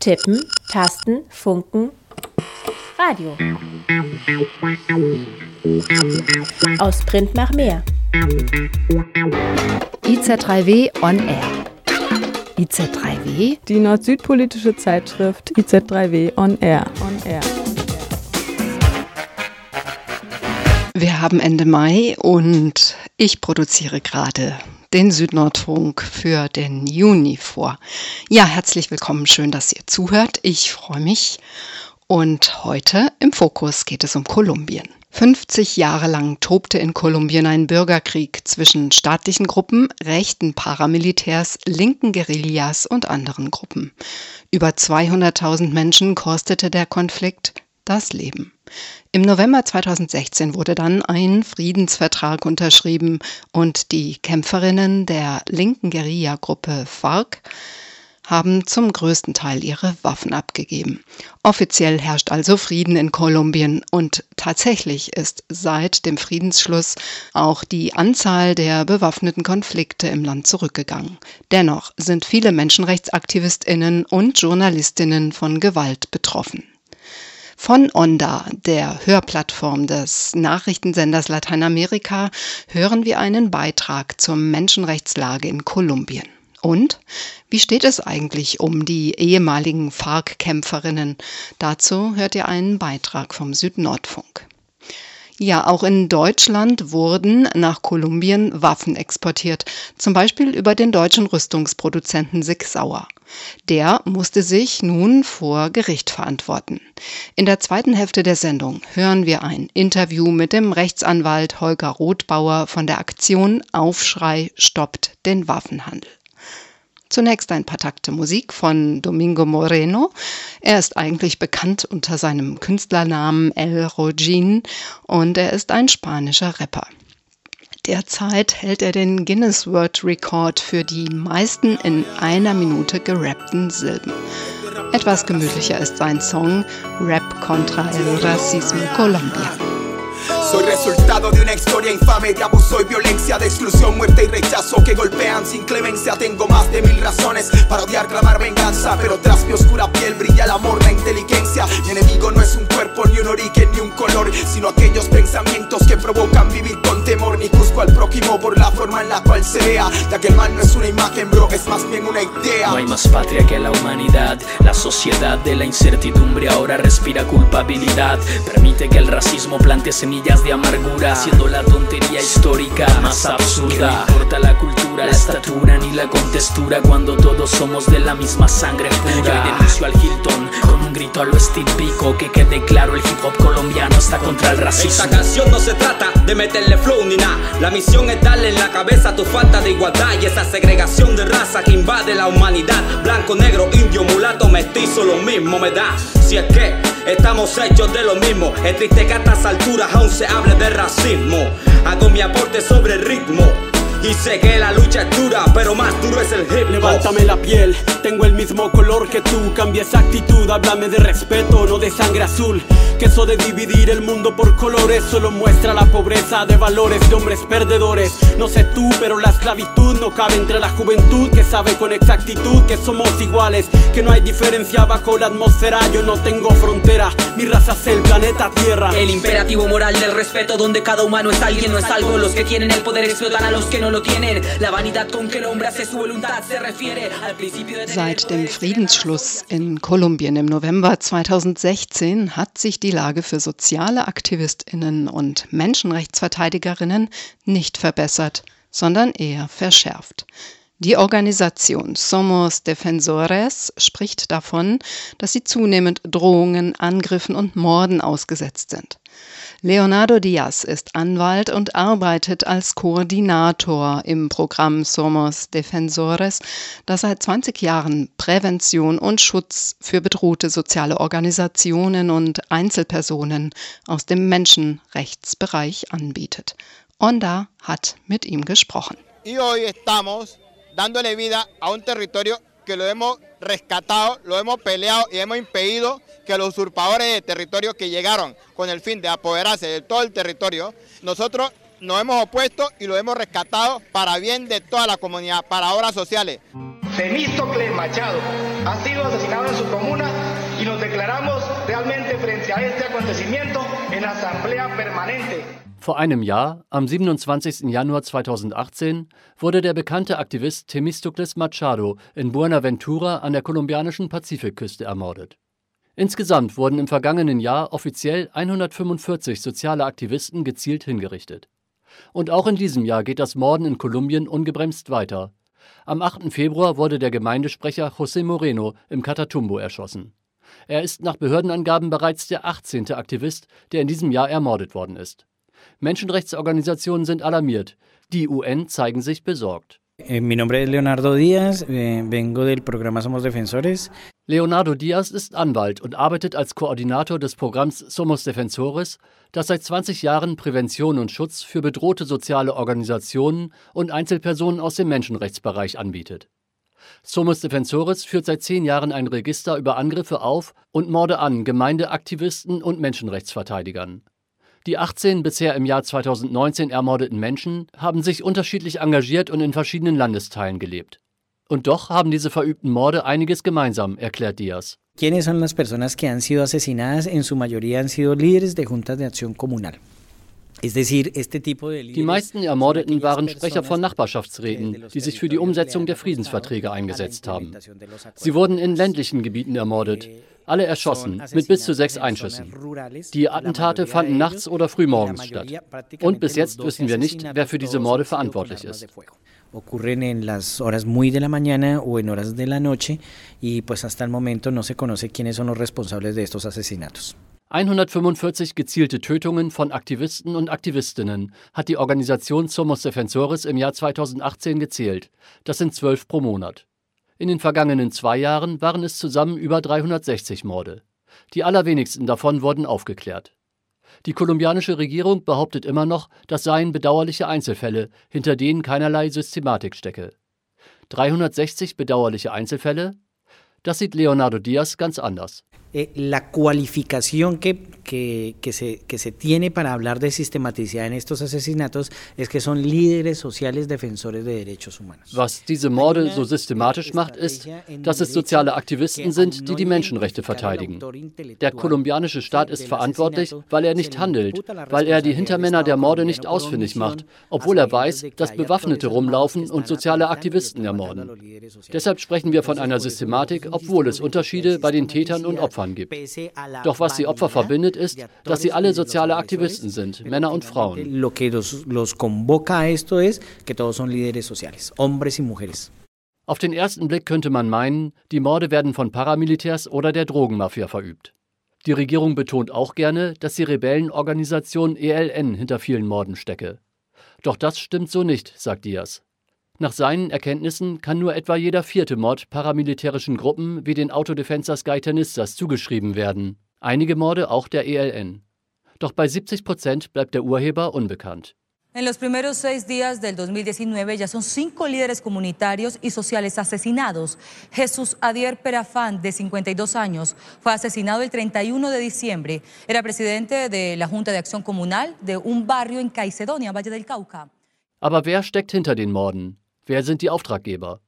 Tippen, Tasten, Funken, Radio. Aus Print nach mehr. IZ3W on Air. IZ3W? Die nord-süd-politische Zeitschrift IZ3W on Air. On Air. Wir haben Ende Mai und ich produziere gerade den Südnordfunk für den Juni vor. Ja, herzlich willkommen, schön, dass ihr zuhört. Ich freue mich. Und heute im Fokus geht es um Kolumbien. 50 Jahre lang tobte in Kolumbien ein Bürgerkrieg zwischen staatlichen Gruppen, rechten Paramilitärs, linken Guerillas und anderen Gruppen. Über 200.000 Menschen kostete der Konflikt das Leben. Im November 2016 wurde dann ein Friedensvertrag unterschrieben und die Kämpferinnen der linken Guerilla-Gruppe FARC haben zum größten Teil ihre Waffen abgegeben. Offiziell herrscht also Frieden in Kolumbien und tatsächlich ist seit dem Friedensschluss auch die Anzahl der bewaffneten Konflikte im Land zurückgegangen. Dennoch sind viele Menschenrechtsaktivistinnen und Journalistinnen von Gewalt betroffen. Von Onda, der Hörplattform des Nachrichtensenders Lateinamerika, hören wir einen Beitrag zur Menschenrechtslage in Kolumbien. Und wie steht es eigentlich um die ehemaligen FARC-Kämpferinnen? Dazu hört ihr einen Beitrag vom Südnordfunk. Ja, auch in Deutschland wurden nach Kolumbien Waffen exportiert, zum Beispiel über den deutschen Rüstungsproduzenten Sig Sauer. Der musste sich nun vor Gericht verantworten. In der zweiten Hälfte der Sendung hören wir ein Interview mit dem Rechtsanwalt Holger Rothbauer von der Aktion Aufschrei stoppt den Waffenhandel. Zunächst ein paar Takte Musik von Domingo Moreno. Er ist eigentlich bekannt unter seinem Künstlernamen El Rogin und er ist ein spanischer Rapper. Derzeit hält er den Guinness World Record für die meisten in einer Minute gerappten Silben. Etwas gemütlicher ist sein Song Rap contra el Racismo Colombia. Soy resultado de una historia infame de abuso y violencia, de exclusión, muerte y rechazo que golpean sin clemencia. Tengo más de mil razones para odiar, clamar venganza, pero tras mi oscura piel brilla el amor, la inteligencia. Mi enemigo no es un cuerpo, ni un origen, ni un color, sino aquellos pensamientos que provocan vivir con temor. Ni juzgo al prójimo por la forma en la cual se vea, ya que el mal no es una imagen, bro, es más bien una idea. No hay más patria que la humanidad, la sociedad de la incertidumbre ahora respira culpabilidad. Permite que el racismo plante semillas de amargura, siendo la tontería histórica más absurda. No importa la cultura, la estatura ni la contextura cuando todos somos de la misma sangre pura. Yo denuncio al Hilton con un grito a lo que quede claro el hip hop colombiano está contra el racismo. Esta canción no se trata de meterle flow ni nada. La misión es darle en la cabeza tu falta de igualdad y esa segregación de raza que invade la humanidad. Blanco, negro, indio, mulato, mestizo, lo mismo me da. Si es que estamos hechos de lo mismo, es triste que a estas alturas aún se hable de racismo. Hago mi aporte sobre el ritmo. Y sé que la lucha es dura, pero más duro es el hip hop. Levántame la piel, tengo el mismo color que tú. Cambia esa actitud, háblame de respeto, no de sangre azul. Que eso de dividir el mundo por colores solo muestra la pobreza de valores de hombres perdedores. No sé tú, pero la esclavitud no cabe entre la juventud que sabe con exactitud que somos iguales, que no hay diferencia bajo la atmósfera. Yo no tengo frontera, mi raza es el planeta Tierra. El imperativo moral del respeto, donde cada humano es alguien, no es algo. Los que tienen el poder explotan a los que no lo tienen. La vanidad con que el hombre hace su voluntad se refiere al principio de. Seit dem Friedensschluss in Kolumbien im November 2016 hat sich die Lage für soziale Aktivistinnen und Menschenrechtsverteidigerinnen nicht verbessert, sondern eher verschärft. Die Organisation Somos Defensores spricht davon, dass sie zunehmend Drohungen, Angriffen und Morden ausgesetzt sind. Leonardo Diaz ist Anwalt und arbeitet als Koordinator im Programm Somos Defensores, das seit 20 Jahren Prävention und Schutz für bedrohte soziale Organisationen und Einzelpersonen aus dem Menschenrechtsbereich anbietet. Onda hat mit ihm gesprochen. Y hoy estamos dándole vida a un territorio que lo hemos rescatado, lo hemos peleado y hemos impedido que los usurpadores de territorio que llegaron con el fin de apoderarse de todo el territorio, nosotros nos hemos opuesto y lo hemos rescatado para bien de toda la comunidad, para obras sociales. Temístocles Machado, ha sido asesinado en su comuna y nos declaramos realmente frente a este acontecimiento en Asamblea Permanente. Vor einem Jahr, am 27. Januar 2018, wurde der bekannte Aktivist Temistocles Machado in Buenaventura an der kolumbianischen Pazifikküste ermordet. Insgesamt wurden im vergangenen Jahr offiziell 145 soziale Aktivisten gezielt hingerichtet. Und auch in diesem Jahr geht das Morden in Kolumbien ungebremst weiter. Am 8. Februar wurde der Gemeindesprecher José Moreno im Catatumbo erschossen. Er ist nach Behördenangaben bereits der 18. Aktivist, der in diesem Jahr ermordet worden ist. Menschenrechtsorganisationen sind alarmiert. Die UN zeigen sich besorgt. Eh, mi nombre es Leonardo Díaz, vengo del programa Somos Defensores. Leonardo Díaz ist Anwalt und arbeitet als Koordinator des Programms Somos Defensores, das seit 20 Jahren Prävention und Schutz für bedrohte soziale Organisationen und Einzelpersonen aus dem Menschenrechtsbereich anbietet. Somos Defensores führt seit zehn Jahren ein Register über Angriffe auf und Morde an Gemeindeaktivisten und Menschenrechtsverteidigern. Die 18 bisher im Jahr 2019 ermordeten Menschen haben sich unterschiedlich engagiert und in verschiedenen Landesteilen gelebt. Und doch haben diese verübten Morde einiges gemeinsam, erklärt Diaz. ¿Quiénes son las personas que han sido asesinadas? En su mayoría han sido líderes de juntas de acción comunal. Die meisten Ermordeten waren Sprecher von Nachbarschaftsräten, die sich für die Umsetzung der Friedensverträge eingesetzt haben. Sie wurden in ländlichen Gebieten ermordet, alle erschossen, mit bis zu sechs Einschüssen. Die Attentate fanden nachts oder frühmorgens statt. Und bis jetzt wissen wir nicht, wer für diese Morde verantwortlich ist. ocurren en las horas muy de la mañana o en horas de la noche y pues hasta el momento no se conoce quiénes son los responsables de estos asesinatos. 145 gezielte Tötungen von Aktivisten und Aktivistinnen hat die Organisation Somos Defensores im Jahr 2018 gezählt. Das sind zwölf pro Monat. In den vergangenen zwei Jahren waren es zusammen über 360 Morde. Die allerwenigsten davon wurden aufgeklärt. Die kolumbianische Regierung behauptet immer noch, das seien bedauerliche Einzelfälle, hinter denen keinerlei Systematik stecke. 360 bedauerliche Einzelfälle? Das sieht Leonardo Diaz ganz anders. Eh, la cualificación que, que, que, se, que se tiene para hablar de sistematicidad en estos asesinatos es que son líderes sociales defensores de derechos humanos. Was diese Morde so systematisch macht, ist, dass es soziale Aktivisten sind, die die Menschenrechte verteidigen. Der kolumbianische Staat ist verantwortlich, weil er nicht handelt, weil er die Hintermänner der Morde nicht ausfindig macht, obwohl er weiß, dass Bewaffnete rumlaufen und soziale Aktivisten ermorden. Deshalb sprechen wir von einer Systematik, obwohl es Unterschiede bei den Tätern und Opfern Opfern gibt. Doch was die Opfer verbindet, ist, dass sie alle soziale Aktivisten sind, Männer und Frauen. Auf den ersten Blick könnte man meinen, die Morde werden von Paramilitärs oder der Drogenmafia verübt. Die Regierung betont auch gerne, dass die Rebellenorganisation ELN hinter vielen Morden stecke. Doch das stimmt so nicht, sagt Diaz. Nach seinen Erkenntnissen kann nur etwa jeder vierte Mord paramilitärischen Gruppen wie den Autodefensas Gaitanistas zugeschrieben werden, einige Morde auch der ELN. Doch bei 70 Prozent bleibt der Urheber unbekannt. En los primeros seis días del 2019 ya son cinco líderes comunitarios y sociales asesinados. Jesús Adier Perafán, de 52 años, fue asesinado el 31 de diciembre. Era presidente de la Junta de Acción Comunal de un barrio en Caicedonia, Valle del Cauca. Aber wer steckt hinter den Morden? Wer sind die Auftraggeber?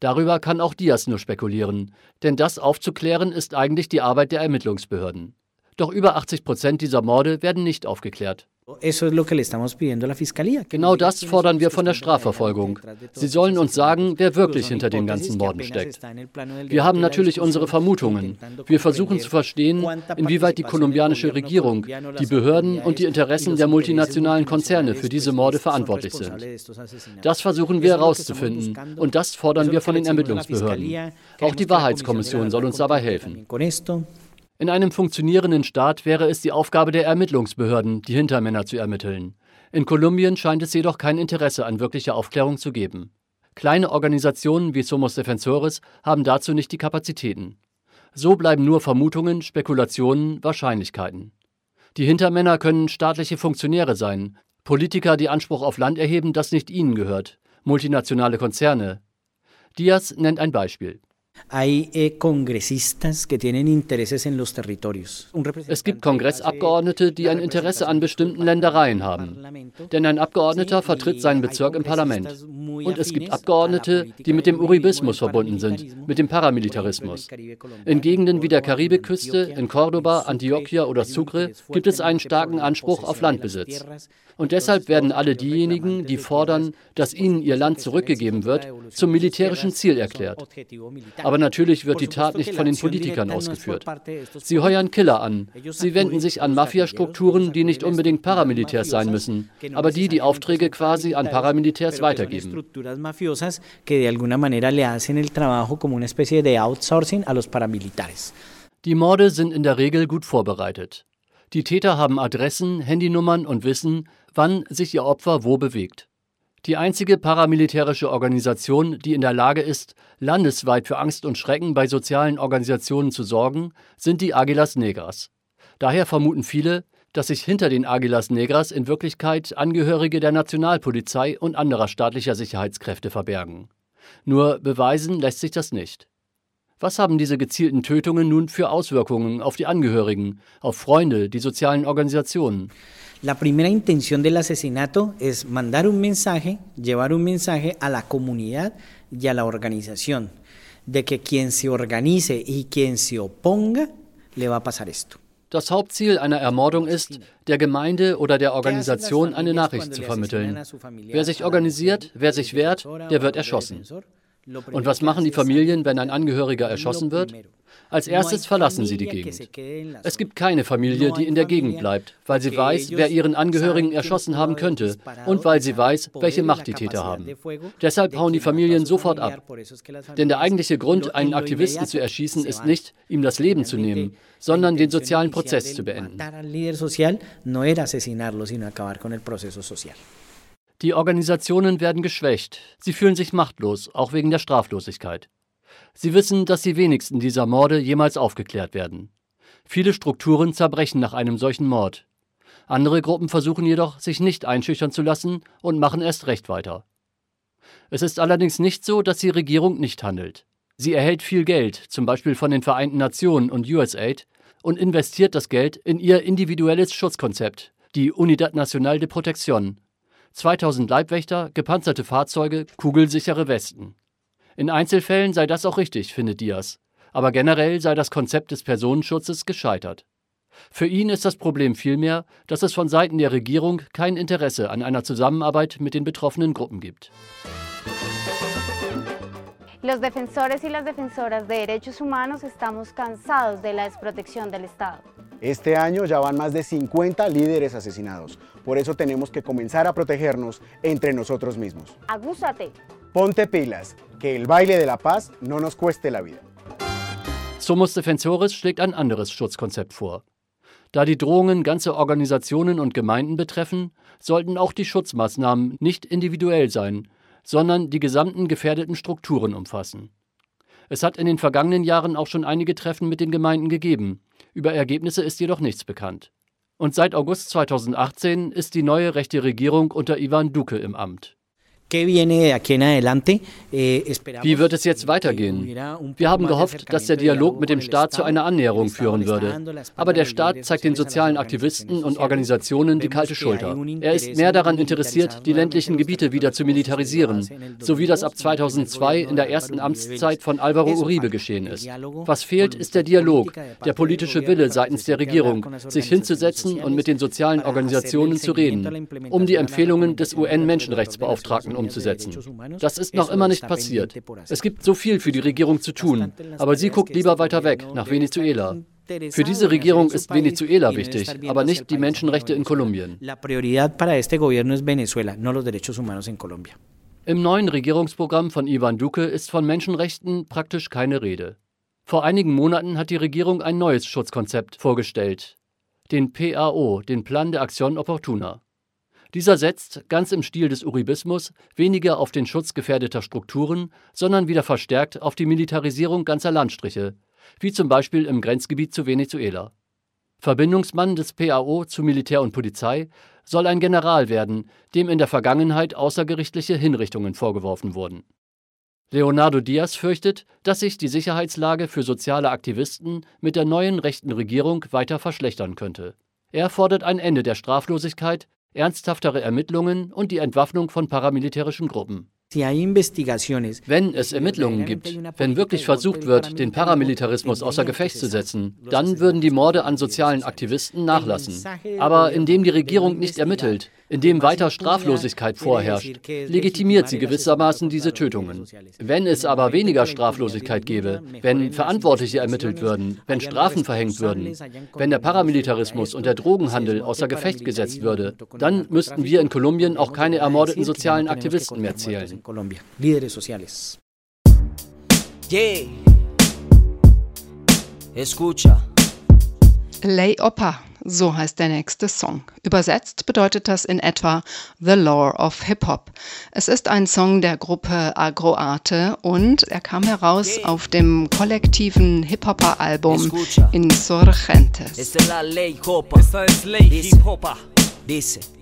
Darüber kann auch Diaz nur spekulieren, denn das aufzuklären ist eigentlich die Arbeit der Ermittlungsbehörden. Doch über 80 Prozent dieser Morde werden nicht aufgeklärt. Genau das fordern wir von der Strafverfolgung. Sie sollen uns sagen, wer wirklich hinter den ganzen Morden steckt. Wir haben natürlich unsere Vermutungen. Wir versuchen zu verstehen, inwieweit die kolumbianische Regierung, die Behörden und die Interessen der multinationalen Konzerne für diese Morde verantwortlich sind. Das versuchen wir herauszufinden und das fordern wir von den Ermittlungsbehörden. Auch die Wahrheitskommission soll uns dabei helfen. In einem funktionierenden Staat wäre es die Aufgabe der Ermittlungsbehörden, die Hintermänner zu ermitteln. In Kolumbien scheint es jedoch kein Interesse an wirklicher Aufklärung zu geben. Kleine Organisationen wie Somos Defensores haben dazu nicht die Kapazitäten. So bleiben nur Vermutungen, Spekulationen, Wahrscheinlichkeiten. Die Hintermänner können staatliche Funktionäre sein, Politiker, die Anspruch auf Land erheben, das nicht ihnen gehört, multinationale Konzerne. Diaz nennt ein Beispiel. Hay eh, congresistas que tienen intereses en los territorios. Es gibt Kongressabgeordnete, die ein Interesse an bestimmten Ländereien haben. Denn ein Abgeordneter vertritt seinen Bezirk im Parlament. Und es gibt Abgeordnete, die mit dem Uribismus verbunden sind, mit dem Paramilitarismus. In Gegenden wie der Karibikküste, in Cordoba, Antioquia oder Sucre gibt es einen starken Anspruch auf Landbesitz. Und deshalb werden alle diejenigen, die fordern, dass ihnen ihr Land zurückgegeben wird, zum militärischen Ziel erklärt. Aber natürlich wird die Tat nicht von den Politikern ausgeführt. Sie heuern Killer an. Sie wenden sich an Mafiastrukturen, die nicht unbedingt Paramilitärs sein müssen, aber die die Aufträge quasi an Paramilitärs weitergeben. Die Morde sind in der Regel gut vorbereitet. Die Täter haben Adressen, Handynummern und wissen, wann sich ihr Opfer wo bewegt. Die einzige paramilitärische Organisation, die in der Lage ist, landesweit für Angst und Schrecken bei sozialen Organisationen zu sorgen, sind die Aguilas Negras. Daher vermuten viele, dass sich hinter den Aguilas Negras in Wirklichkeit Angehörige der Nationalpolizei und anderer staatlicher Sicherheitskräfte verbergen. Nur beweisen lässt sich das nicht. Was haben diese gezielten Tötungen nun für Auswirkungen auf die Angehörigen, auf Freunde, die sozialen Organisationen? La primera intención del asesinato es mandar un mensaje, llevar un mensaje a la comunidad y a la organización de que quien se organice y quien se oponga le va a pasar esto. Das Hauptziel einer Ermordung ist, der Gemeinde oder der Organisation eine Nachricht zu vermitteln. Wer sich organisiert, wer sich wehrt, der wird erschossen. Und was machen die Familien, wenn ein Angehöriger erschossen wird? Als erstes verlassen sie die Gegend. Es gibt keine Familie, die in der Gegend bleibt, weil sie weiß, wer ihren Angehörigen erschossen haben könnte und weil sie weiß, welche Macht die Täter haben. Deshalb hauen die Familien sofort ab. Denn der eigentliche Grund, einen Aktivisten zu erschießen, ist nicht, ihm das Leben zu nehmen, sondern den sozialen Prozess zu beenden. Die Organisationen werden geschwächt. Sie fühlen sich machtlos, auch wegen der Straflosigkeit. Sie wissen, dass die wenigsten dieser Morde jemals aufgeklärt werden. Viele Strukturen zerbrechen nach einem solchen Mord. Andere Gruppen versuchen jedoch, sich nicht einschüchtern zu lassen und machen erst recht weiter. Es ist allerdings nicht so, dass die Regierung nicht handelt. Sie erhält viel Geld, zum Beispiel von den Vereinten Nationen und USAID, und investiert das Geld in ihr individuelles Schutzkonzept, die Unidad Nacional de Protección, 2000 Leibwächter, gepanzerte Fahrzeuge, kugelsichere Westen. In Einzelfällen sei das auch richtig, findet Diaz, aber generell sei das Konzept des Personenschutzes gescheitert. Für ihn ist das Problem vielmehr, dass es von Seiten der Regierung kein Interesse an einer Zusammenarbeit mit den betroffenen Gruppen gibt. Los defensores y las defensoras de derechos humanos estamos cansados de la desprotección del Estado. Este año ya van más de 50 líderes asesinados. Por eso tenemos que comenzar a protegernos entre nosotros mismos. Agúzate. Ponte pilas, que el baile de la paz no nos cueste la vida. Somos Defensores schlägt ein anderes Schutzkonzept vor. Da die Drohungen ganze Organisationen und Gemeinden betreffen, sollten auch die Schutzmaßnahmen nicht individuell sein, sondern die gesamten gefährdeten Strukturen umfassen. Es hat in den vergangenen Jahren auch schon einige Treffen mit den Gemeinden gegeben, über Ergebnisse ist jedoch nichts bekannt. Und seit August 2018 ist die neue rechte Regierung unter Ivan Duque im Amt. Eh, Wie wird es jetzt weitergehen? Wir haben gehofft, dass der Dialog mit dem Staat zu einer Annäherung führen würde. Aber der Staat zeigt den sozialen Aktivisten und Organisationen die kalte Schulter. Er ist mehr daran interessiert, die ländlichen Gebiete wieder zu militarisieren, so wie das ab 2002 in der ersten Amtszeit von Alvaro Uribe geschehen ist. Was fehlt, ist der Dialog, der politische Wille seitens der Regierung, sich hinzusetzen und mit den sozialen Organisationen zu reden, um die Empfehlungen des UN-Menschenrechtsbeauftragten umzusetzen. Das ist noch immer nicht passiert. Es gibt so viel für die Regierung zu tun, aber sie guckt lieber weiter weg, nach Venezuela. Für diese Regierung ist Venezuela wichtig, aber nicht die Menschenrechte in Kolumbien. Im neuen Regierungsprogramm von Ivan Duque ist von Menschenrechten praktisch keine Rede. Vor einigen Monaten hat die Regierung ein neues Schutzkonzept vorgestellt, den PAO, den Plan de Acción Oportuna. Dieser setzt, ganz im Stil des Uribismus, weniger auf den Schutz gefährdeter Strukturen, sondern wieder verstärkt auf die Militarisierung ganzer Landstriche, wie zum Beispiel im Grenzgebiet zu Venezuela. Verbindungsmann des PAO zu Militär und Polizei soll ein General werden, dem in der Vergangenheit außergerichtliche Hinrichtungen vorgeworfen wurden Leonardo Diaz fürchtet, dass sich die Sicherheitslage für soziale Aktivisten mit der neuen rechten Regierung weiter verschlechtern könnte. Er fordert ein Ende der Straflosigkeit, ernsthaftere Ermittlungen und die Entwaffnung von paramilitärischen Gruppen. Wenn es Ermittlungen gibt, wenn wirklich versucht wird, den Paramilitarismus außer Gefecht zu setzen, dann würden die Morde an sozialen Aktivisten nachlassen. Aber indem die Regierung nicht ermittelt, indem weiter Straflosigkeit vorherrscht, legitimiert sie gewissermaßen diese Tötungen. Wenn es aber weniger Straflosigkeit gäbe, wenn Verantwortliche ermittelt würden, wenn Strafen verhängt würden, wenn der Paramilitarismus und der Drogenhandel außer Gefecht gesetzt würde, dann müssten wir in Kolumbien auch keine ermordeten sozialen Aktivisten mehr zählen. Yeah. Escucha. Lay Opa, so heißt der nächste Song. Übersetzt bedeutet das in etwa The Lore of Hip Hop. Es ist ein Song der Gruppe Agroarte und er kam heraus auf dem kollektiven Hip-Hopper-Album Insurgentes. Esta es la ley Hopa. Esta es ley Hip Hopa. Dice.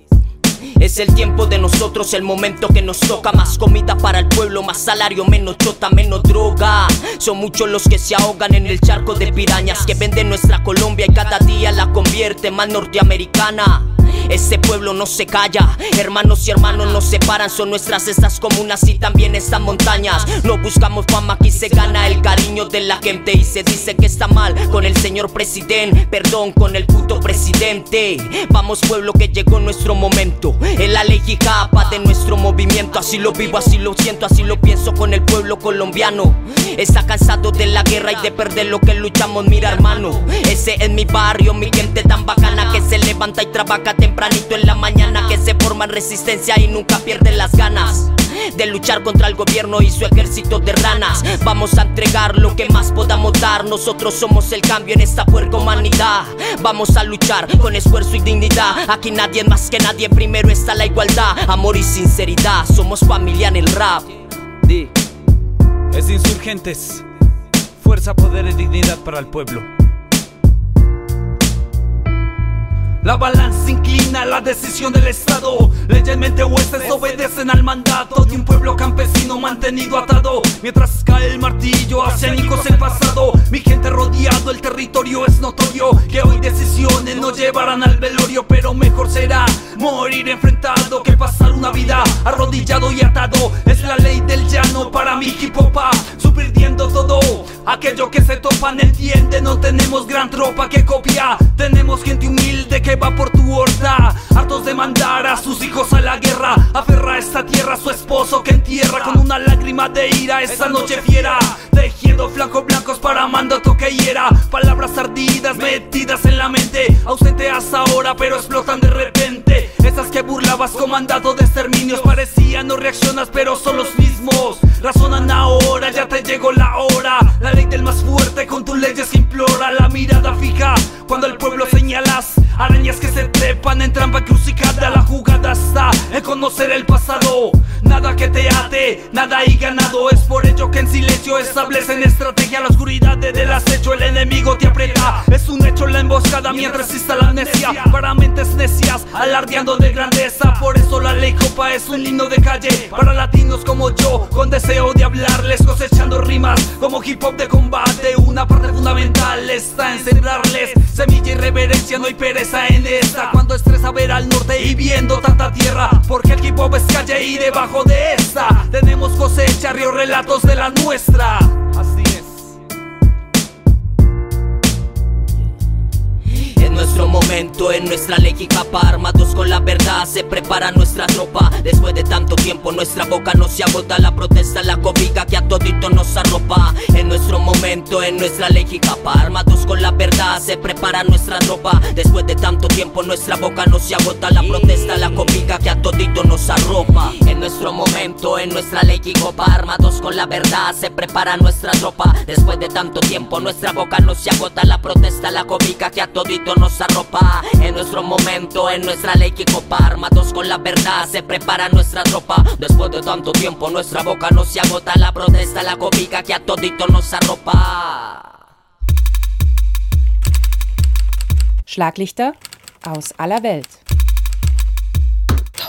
Es el tiempo de nosotros, el momento que nos toca. Más comida para el pueblo, más salario, menos chota, menos droga. Son muchos los que se ahogan en el charco de pirañas que venden nuestra Colombia y cada día la convierte más norteamericana. Ese pueblo no se calla, hermanos y hermanos nos separan, son nuestras estas comunas y también estas montañas. No buscamos fama, aquí se gana el cariño de la gente y se dice que está mal con el señor presidente, perdón con el puto presidente. Vamos pueblo que llegó nuestro momento, el la ley y capa de nuestro movimiento, así lo vivo, así lo siento, así lo pienso con el pueblo colombiano. Está cansado de la guerra y de perder lo que luchamos, mira hermano, ese es mi barrio, mi gente tan bacana que se levanta y trabaja tempranito en la mañana que se forma en resistencia y nunca pierde las ganas de luchar contra el gobierno y su ejército de ranas. Vamos a entregar lo que más podamos dar. Nosotros somos el cambio en esta puerca humanidad. Vamos a luchar con esfuerzo y dignidad. Aquí nadie más que nadie. Primero está la igualdad, amor y sinceridad. Somos familia en el rap. Es insurgentes. Fuerza, poder y dignidad para el pueblo. La balanza inclina la decisión del Estado. Leyes mente huestes obedecen al mandato de un pueblo campesino mantenido atado. Mientras cae el martillo, oceánicos el pasado. Mi gente rodeado, el territorio es notorio. Que hoy decisiones no llevarán al velorio, pero mejor será morir enfrentado que pasar una vida arrodillado y atado. Es la ley del llano para mi hip hop. Perdiendo todo aquello que se topan entiende no tenemos gran tropa que copia tenemos gente humilde que va por tu horda. Hartos de mandar a sus hijos a la guerra. Aferra a esta tierra a su esposo que entierra con una lágrima de ira esa noche fiera. Tejiendo flancos blancos para mandato que hiera palabras ardidas metidas en la mente. Ausente hasta ahora pero explotan de repente esas que burlabas comandado de exterminios parecían no reaccionas pero son los mismos. Razonan ahora ya te llegó la hora. La ley del más fuerte con tus leyes implora La mirada fija. Cuando el pueblo señalas Arañas que se trepan en trampa crucificada La jugada está en conocer el pasado. Nada que te ate, nada hay ganado. Es por ello que en silencio establecen estrategia. La oscuridad del acecho, el enemigo te aprieta. Es un hecho la emboscada mientras exista la amnesia. Para mentes necias, alardeando de grandeza Por eso la ley copa es un lindo de calle. Para latinos como yo, con deseo de hablarles Cosechando rimas como hip hop de combate. Una parte fundamental está en sembrarles Semilla y reverencia, no hay pereza en esta. Cuando estresa ver al norte y viendo tanta tierra Porque el hip hop es calle y debajo de esta Tenemos cosecha, río relatos de la nuestra nuestro momento, en nuestra ley capa Armados con la verdad, se prepara nuestra tropa. Después de tanto tiempo, nuestra boca no se agota La protesta, la cobija que a todito nos arropa. En nuestro momento, en nuestra ley capa Armados con la verdad, se prepara nuestra tropa. Después de tanto tiempo, nuestra boca no se agota La protesta, la cobija que a todito nos arropa. En nuestro momento, en nuestra ley copa Armados con la verdad, se prepara nuestra tropa. Después de tanto tiempo, nuestra boca no se agota La protesta, la cobija que a todito nos arropa En nuestro momento, en nuestra ley que copa. Armados con la verdad, se prepara nuestra tropa. Después de tanto tiempo, nuestra boca no se agota. La protesta, la cobija que a todito nos arropa. Schlaglichter aus aller Welt.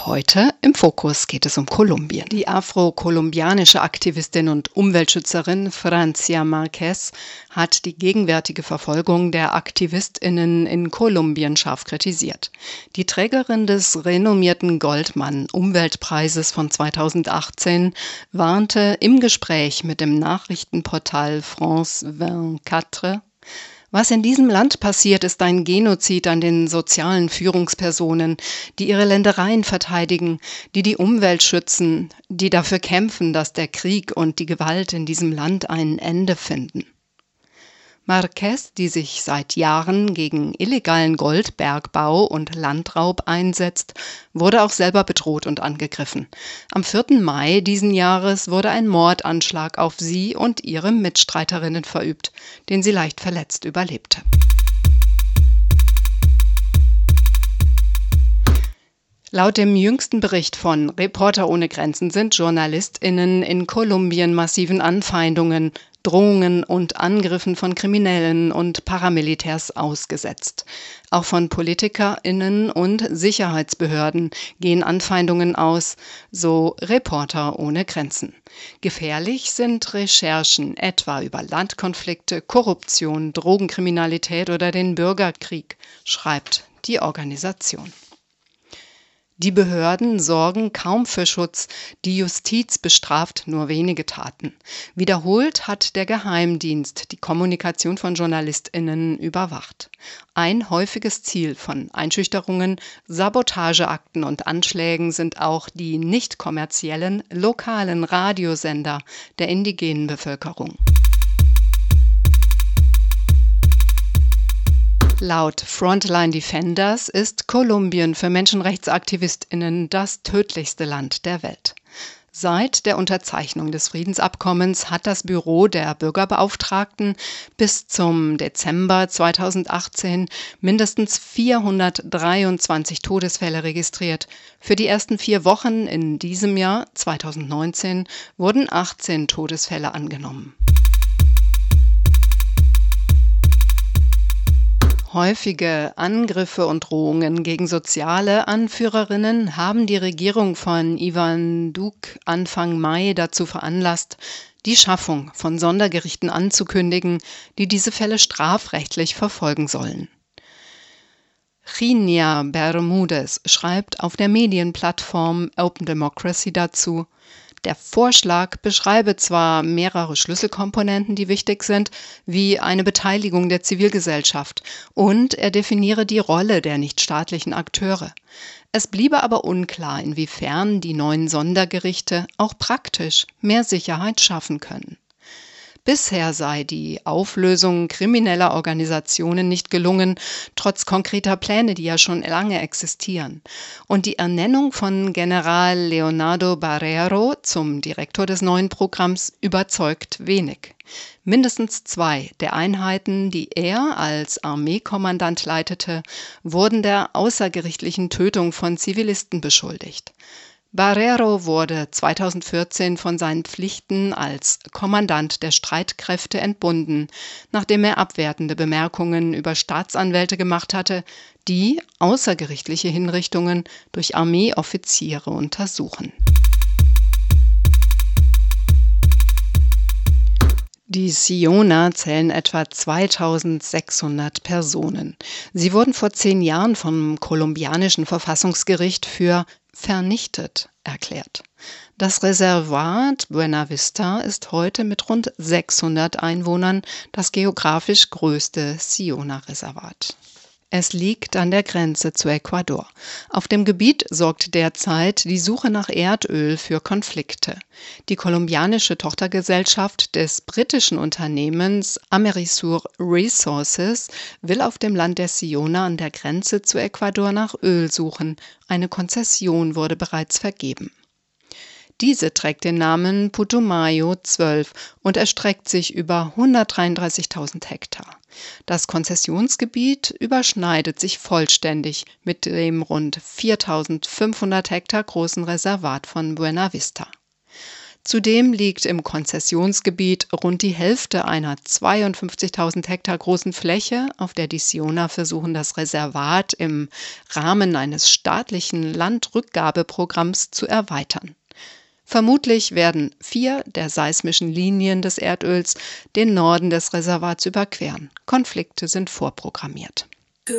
Heute im Fokus geht es um Kolumbien. Die afro-kolumbianische Aktivistin und Umweltschützerin Francia Marquez hat die gegenwärtige Verfolgung der AktivistInnen in Kolumbien scharf kritisiert. Die Trägerin des renommierten Goldmann Umweltpreises von 2018 warnte im Gespräch mit dem Nachrichtenportal France 24 was in diesem Land passiert, ist ein Genozid an den sozialen Führungspersonen, die ihre Ländereien verteidigen, die die Umwelt schützen, die dafür kämpfen, dass der Krieg und die Gewalt in diesem Land ein Ende finden. Marquez, die sich seit Jahren gegen illegalen Goldbergbau und Landraub einsetzt, wurde auch selber bedroht und angegriffen. Am 4. Mai diesen Jahres wurde ein Mordanschlag auf sie und ihre Mitstreiterinnen verübt, den sie leicht verletzt überlebte. Laut dem jüngsten Bericht von Reporter ohne Grenzen sind Journalistinnen in Kolumbien massiven Anfeindungen, Drohungen und Angriffen von Kriminellen und Paramilitärs ausgesetzt. Auch von Politikerinnen und Sicherheitsbehörden gehen Anfeindungen aus, so Reporter ohne Grenzen. Gefährlich sind Recherchen etwa über Landkonflikte, Korruption, Drogenkriminalität oder den Bürgerkrieg, schreibt die Organisation. Die Behörden sorgen kaum für Schutz, die Justiz bestraft nur wenige Taten. Wiederholt hat der Geheimdienst die Kommunikation von Journalistinnen überwacht. Ein häufiges Ziel von Einschüchterungen, Sabotageakten und Anschlägen sind auch die nicht kommerziellen lokalen Radiosender der indigenen Bevölkerung. Laut Frontline Defenders ist Kolumbien für Menschenrechtsaktivistinnen das tödlichste Land der Welt. Seit der Unterzeichnung des Friedensabkommens hat das Büro der Bürgerbeauftragten bis zum Dezember 2018 mindestens 423 Todesfälle registriert. Für die ersten vier Wochen in diesem Jahr 2019 wurden 18 Todesfälle angenommen. Häufige Angriffe und Drohungen gegen soziale Anführerinnen haben die Regierung von Ivan Duque Anfang Mai dazu veranlasst, die Schaffung von Sondergerichten anzukündigen, die diese Fälle strafrechtlich verfolgen sollen. Chinia Bermudez schreibt auf der Medienplattform Open Democracy dazu, der Vorschlag beschreibe zwar mehrere Schlüsselkomponenten, die wichtig sind, wie eine Beteiligung der Zivilgesellschaft, und er definiere die Rolle der nichtstaatlichen Akteure. Es bliebe aber unklar, inwiefern die neuen Sondergerichte auch praktisch mehr Sicherheit schaffen können. Bisher sei die Auflösung krimineller Organisationen nicht gelungen, trotz konkreter Pläne, die ja schon lange existieren. Und die Ernennung von General Leonardo Barrero zum Direktor des neuen Programms überzeugt wenig. Mindestens zwei der Einheiten, die er als Armeekommandant leitete, wurden der außergerichtlichen Tötung von Zivilisten beschuldigt. Barrero wurde 2014 von seinen Pflichten als Kommandant der Streitkräfte entbunden, nachdem er abwertende Bemerkungen über Staatsanwälte gemacht hatte, die außergerichtliche Hinrichtungen durch Armeeoffiziere untersuchen. Die Siona zählen etwa 2600 Personen. Sie wurden vor zehn Jahren vom kolumbianischen Verfassungsgericht für vernichtet erklärt. Das Reservat Buena Vista ist heute mit rund 600 Einwohnern das geografisch größte Siona-Reservat. Es liegt an der Grenze zu Ecuador. Auf dem Gebiet sorgt derzeit die Suche nach Erdöl für Konflikte. Die kolumbianische Tochtergesellschaft des britischen Unternehmens Amerisur Resources will auf dem Land der Siona an der Grenze zu Ecuador nach Öl suchen. Eine Konzession wurde bereits vergeben. Diese trägt den Namen Putumayo 12 und erstreckt sich über 133.000 Hektar. Das Konzessionsgebiet überschneidet sich vollständig mit dem rund 4.500 Hektar großen Reservat von Buena Vista. Zudem liegt im Konzessionsgebiet rund die Hälfte einer 52.000 Hektar großen Fläche, auf der die Siona versuchen, das Reservat im Rahmen eines staatlichen Landrückgabeprogramms zu erweitern. Vermutlich werden vier der seismischen Linien des Erdöls den Norden des Reservats überqueren. Konflikte sind vorprogrammiert. Tú,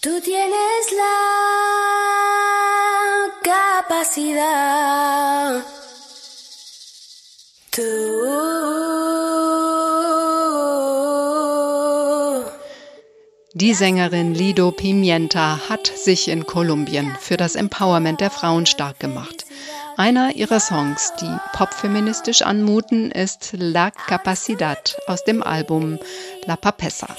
tú tienes la capacidad. Tú. Die Sängerin Lido Pimienta hat sich in Kolumbien für das Empowerment der Frauen stark gemacht. Einer ihrer Songs, die popfeministisch anmuten, ist La Capacidad aus dem Album La Papessa.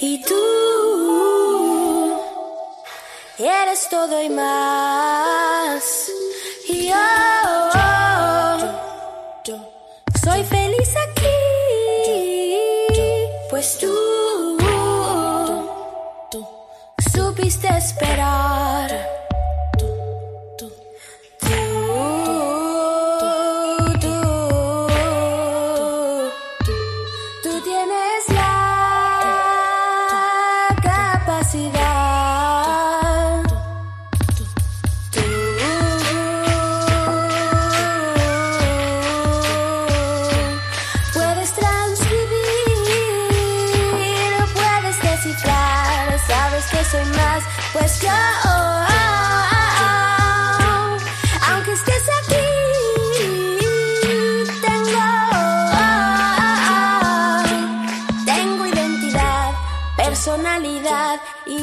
Pues tú esperar.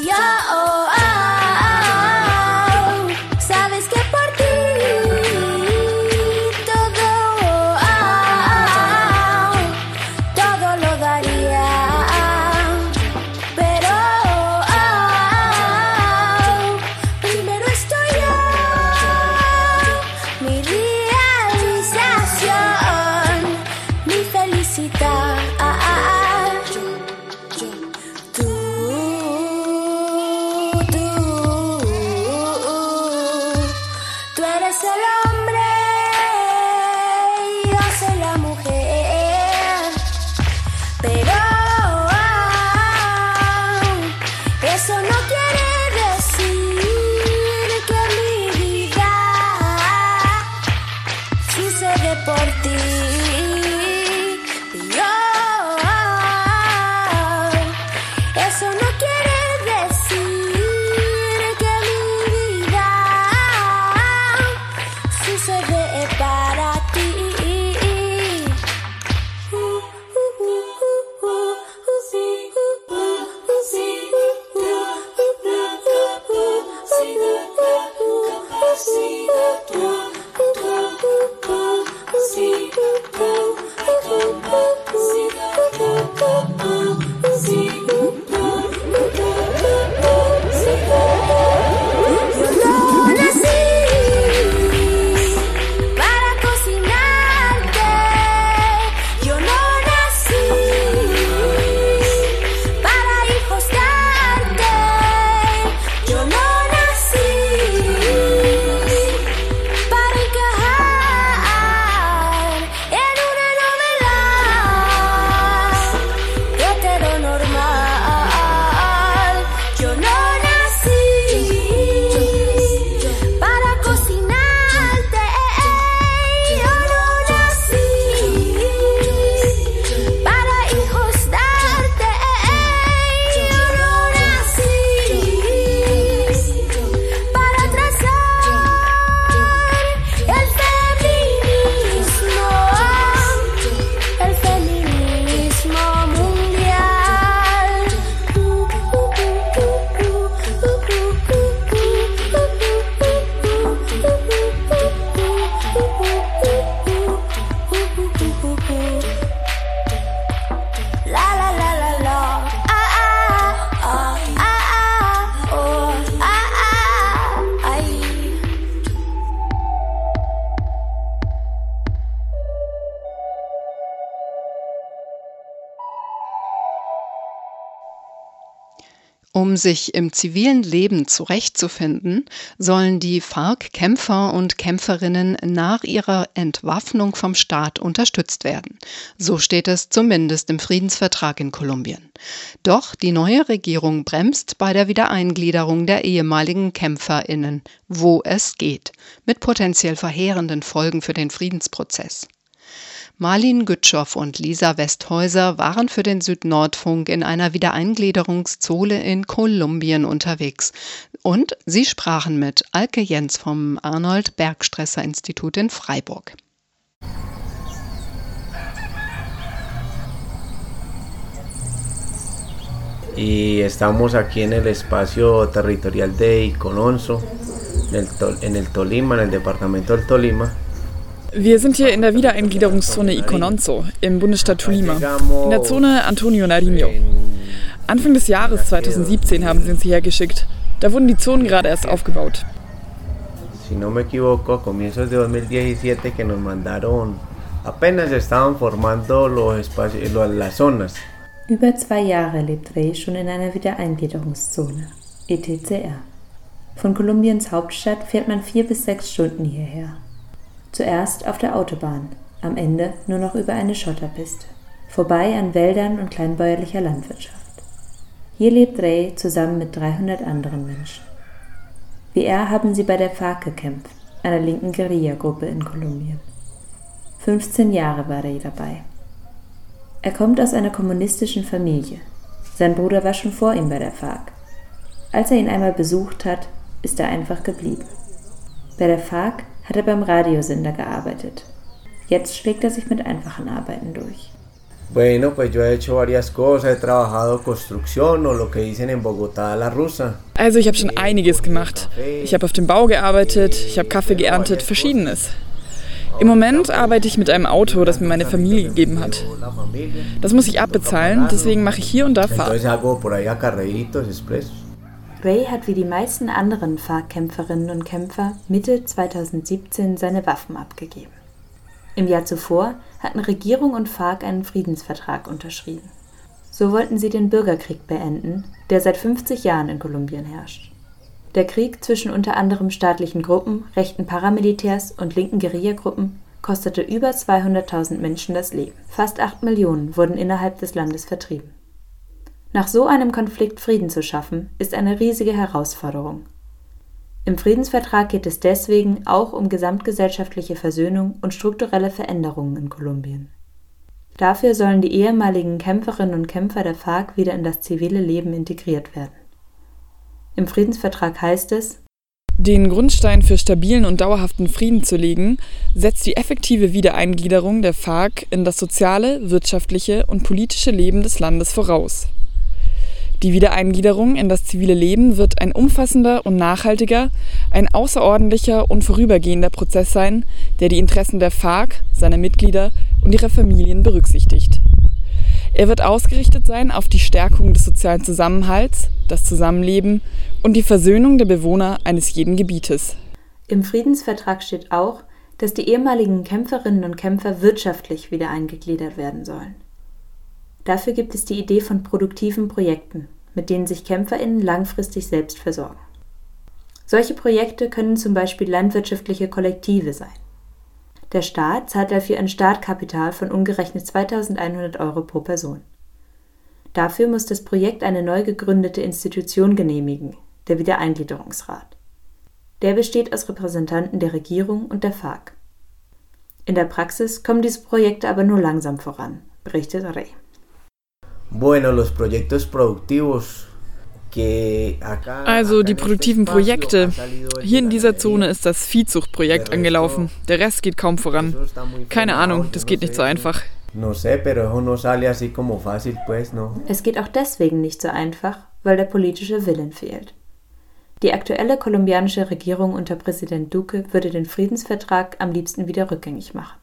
Personalidad y Um sich im zivilen Leben zurechtzufinden, sollen die FARC-Kämpfer und Kämpferinnen nach ihrer Entwaffnung vom Staat unterstützt werden. So steht es zumindest im Friedensvertrag in Kolumbien. Doch die neue Regierung bremst bei der Wiedereingliederung der ehemaligen Kämpferinnen, wo es geht, mit potenziell verheerenden Folgen für den Friedensprozess. Marlin Gütschow und Lisa Westhäuser waren für den Südnordfunk in einer Wiedereingliederungszone in Kolumbien unterwegs. Und sie sprachen mit Alke Jens vom Arnold Bergstresser Institut in Freiburg. y estamos aquí en el espacio territorial de Icononso, en el, Tolima, en el departamento del Tolima. Wir sind hier in der Wiedereingliederungszone Icononzo im Bundesstaat Tolima, in der Zone Antonio Nariño. Anfang des Jahres 2017 haben sie uns hierher geschickt. Da wurden die Zonen gerade erst aufgebaut. Si no me equivoco, a comienzos de 2017 que nos mandaron, apenas estaban formando los espacios, las zonas. Über zwei Jahre lebt Rey schon in einer Wiedereingliederungszone, ETCR. Von Kolumbiens Hauptstadt fährt man vier bis sechs Stunden hierher. Zuerst auf der Autobahn, am Ende nur noch über eine Schotterpiste, vorbei an Wäldern und kleinbäuerlicher Landwirtschaft. Hier lebt Rey zusammen mit 300 anderen Menschen. Wie er haben sie bei der FARC gekämpft, einer linken Guerillagruppe in Kolumbien. 15 Jahre war Rey dabei. Er kommt aus einer kommunistischen Familie. Sein Bruder war schon vor ihm bei der FARC. Als er ihn einmal besucht hat, ist er einfach geblieben. Bei der FARC hat er beim Radiosender gearbeitet. Jetzt schlägt er sich mit einfachen Arbeiten durch. Bueno, pues yo he hecho varias cosas, he trabajado construcción o lo que dicen en Bogotá la rusa. Also ich habe schon einiges gemacht. Ich habe auf dem Bau gearbeitet, ich habe Kaffee geerntet, verschiedenes. Im Moment arbeite ich mit einem Auto, das mir meine Familie gegeben hat. Das muss ich abbezahlen, deswegen mache ich hier und da Fahrt. Ray hat wie die meisten anderen FARC-Kämpferinnen und Kämpfer Mitte 2017 seine Waffen abgegeben. Im Jahr zuvor hatten Regierung und FARC einen Friedensvertrag unterschrieben. So wollten sie den Bürgerkrieg beenden, der seit 50 Jahren in Kolumbien herrscht. Der Krieg zwischen unter anderem staatlichen Gruppen, rechten Paramilitärs und linken Guerillagruppen kostete über 200.000 Menschen das Leben. Fast 8 Millionen wurden innerhalb des Landes vertrieben. Nach so einem Konflikt Frieden zu schaffen, ist eine riesige Herausforderung. Im Friedensvertrag geht es deswegen auch um gesamtgesellschaftliche Versöhnung und strukturelle Veränderungen in Kolumbien. Dafür sollen die ehemaligen Kämpferinnen und Kämpfer der FARC wieder in das zivile Leben integriert werden. Im Friedensvertrag heißt es, den Grundstein für stabilen und dauerhaften Frieden zu legen, setzt die effektive Wiedereingliederung der FARC in das soziale, wirtschaftliche und politische Leben des Landes voraus. Die Wiedereingliederung in das zivile Leben wird ein umfassender und nachhaltiger, ein außerordentlicher und vorübergehender Prozess sein, der die Interessen der FARC, seiner Mitglieder und ihrer Familien berücksichtigt. Er wird ausgerichtet sein auf die Stärkung des sozialen Zusammenhalts, das Zusammenleben und die Versöhnung der Bewohner eines jeden Gebietes. Im Friedensvertrag steht auch, dass die ehemaligen Kämpferinnen und Kämpfer wirtschaftlich wieder eingegliedert werden sollen. Dafür gibt es die Idee von produktiven Projekten, mit denen sich KämpferInnen langfristig selbst versorgen. Solche Projekte können zum Beispiel landwirtschaftliche Kollektive sein. Der Staat zahlt dafür ein Startkapital von umgerechnet 2100 Euro pro Person. Dafür muss das Projekt eine neu gegründete Institution genehmigen, der Wiedereingliederungsrat. Der besteht aus Repräsentanten der Regierung und der FARC. In der Praxis kommen diese Projekte aber nur langsam voran, berichtet Rey. Bueno, los proyectos productivos also die produktiven Projekte. Hier in dieser Zone ist das Viehzuchtprojekt angelaufen. Der Rest geht kaum voran. Keine Ahnung, das geht nicht so einfach. Es geht auch deswegen nicht so einfach, weil der politische Willen fehlt. Die aktuelle kolumbianische Regierung unter Präsident Duque würde den Friedensvertrag am liebsten wieder rückgängig machen.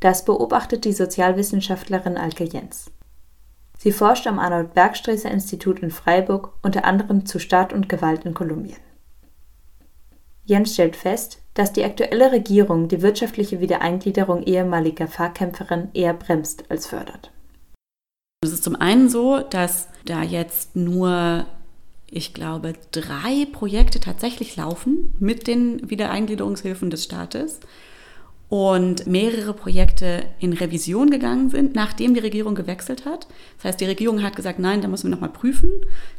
Das beobachtet die Sozialwissenschaftlerin Alke Jens. Sie forscht am Arnold Bergstresser Institut in Freiburg unter anderem zu Staat und Gewalt in Kolumbien. Jens stellt fest, dass die aktuelle Regierung die wirtschaftliche Wiedereingliederung ehemaliger Fahrkämpferinnen eher bremst als fördert. Es ist zum einen so, dass da jetzt nur ich glaube, drei Projekte tatsächlich laufen mit den Wiedereingliederungshilfen des Staates und mehrere Projekte in Revision gegangen sind, nachdem die Regierung gewechselt hat. Das heißt, die Regierung hat gesagt, nein, da müssen wir nochmal prüfen,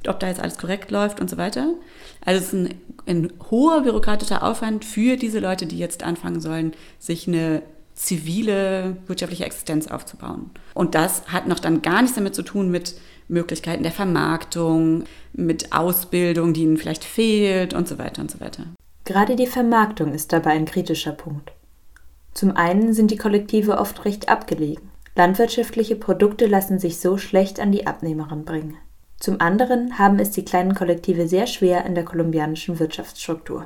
ob da jetzt alles korrekt läuft und so weiter. Also es ist ein, ein hoher bürokratischer Aufwand für diese Leute, die jetzt anfangen sollen, sich eine zivile wirtschaftliche Existenz aufzubauen. Und das hat noch dann gar nichts damit zu tun mit Möglichkeiten der Vermarktung, mit Ausbildung, die ihnen vielleicht fehlt und so weiter und so weiter. Gerade die Vermarktung ist dabei ein kritischer Punkt. Zum einen sind die Kollektive oft recht abgelegen. Landwirtschaftliche Produkte lassen sich so schlecht an die Abnehmerin bringen. Zum anderen haben es die kleinen Kollektive sehr schwer in der kolumbianischen Wirtschaftsstruktur.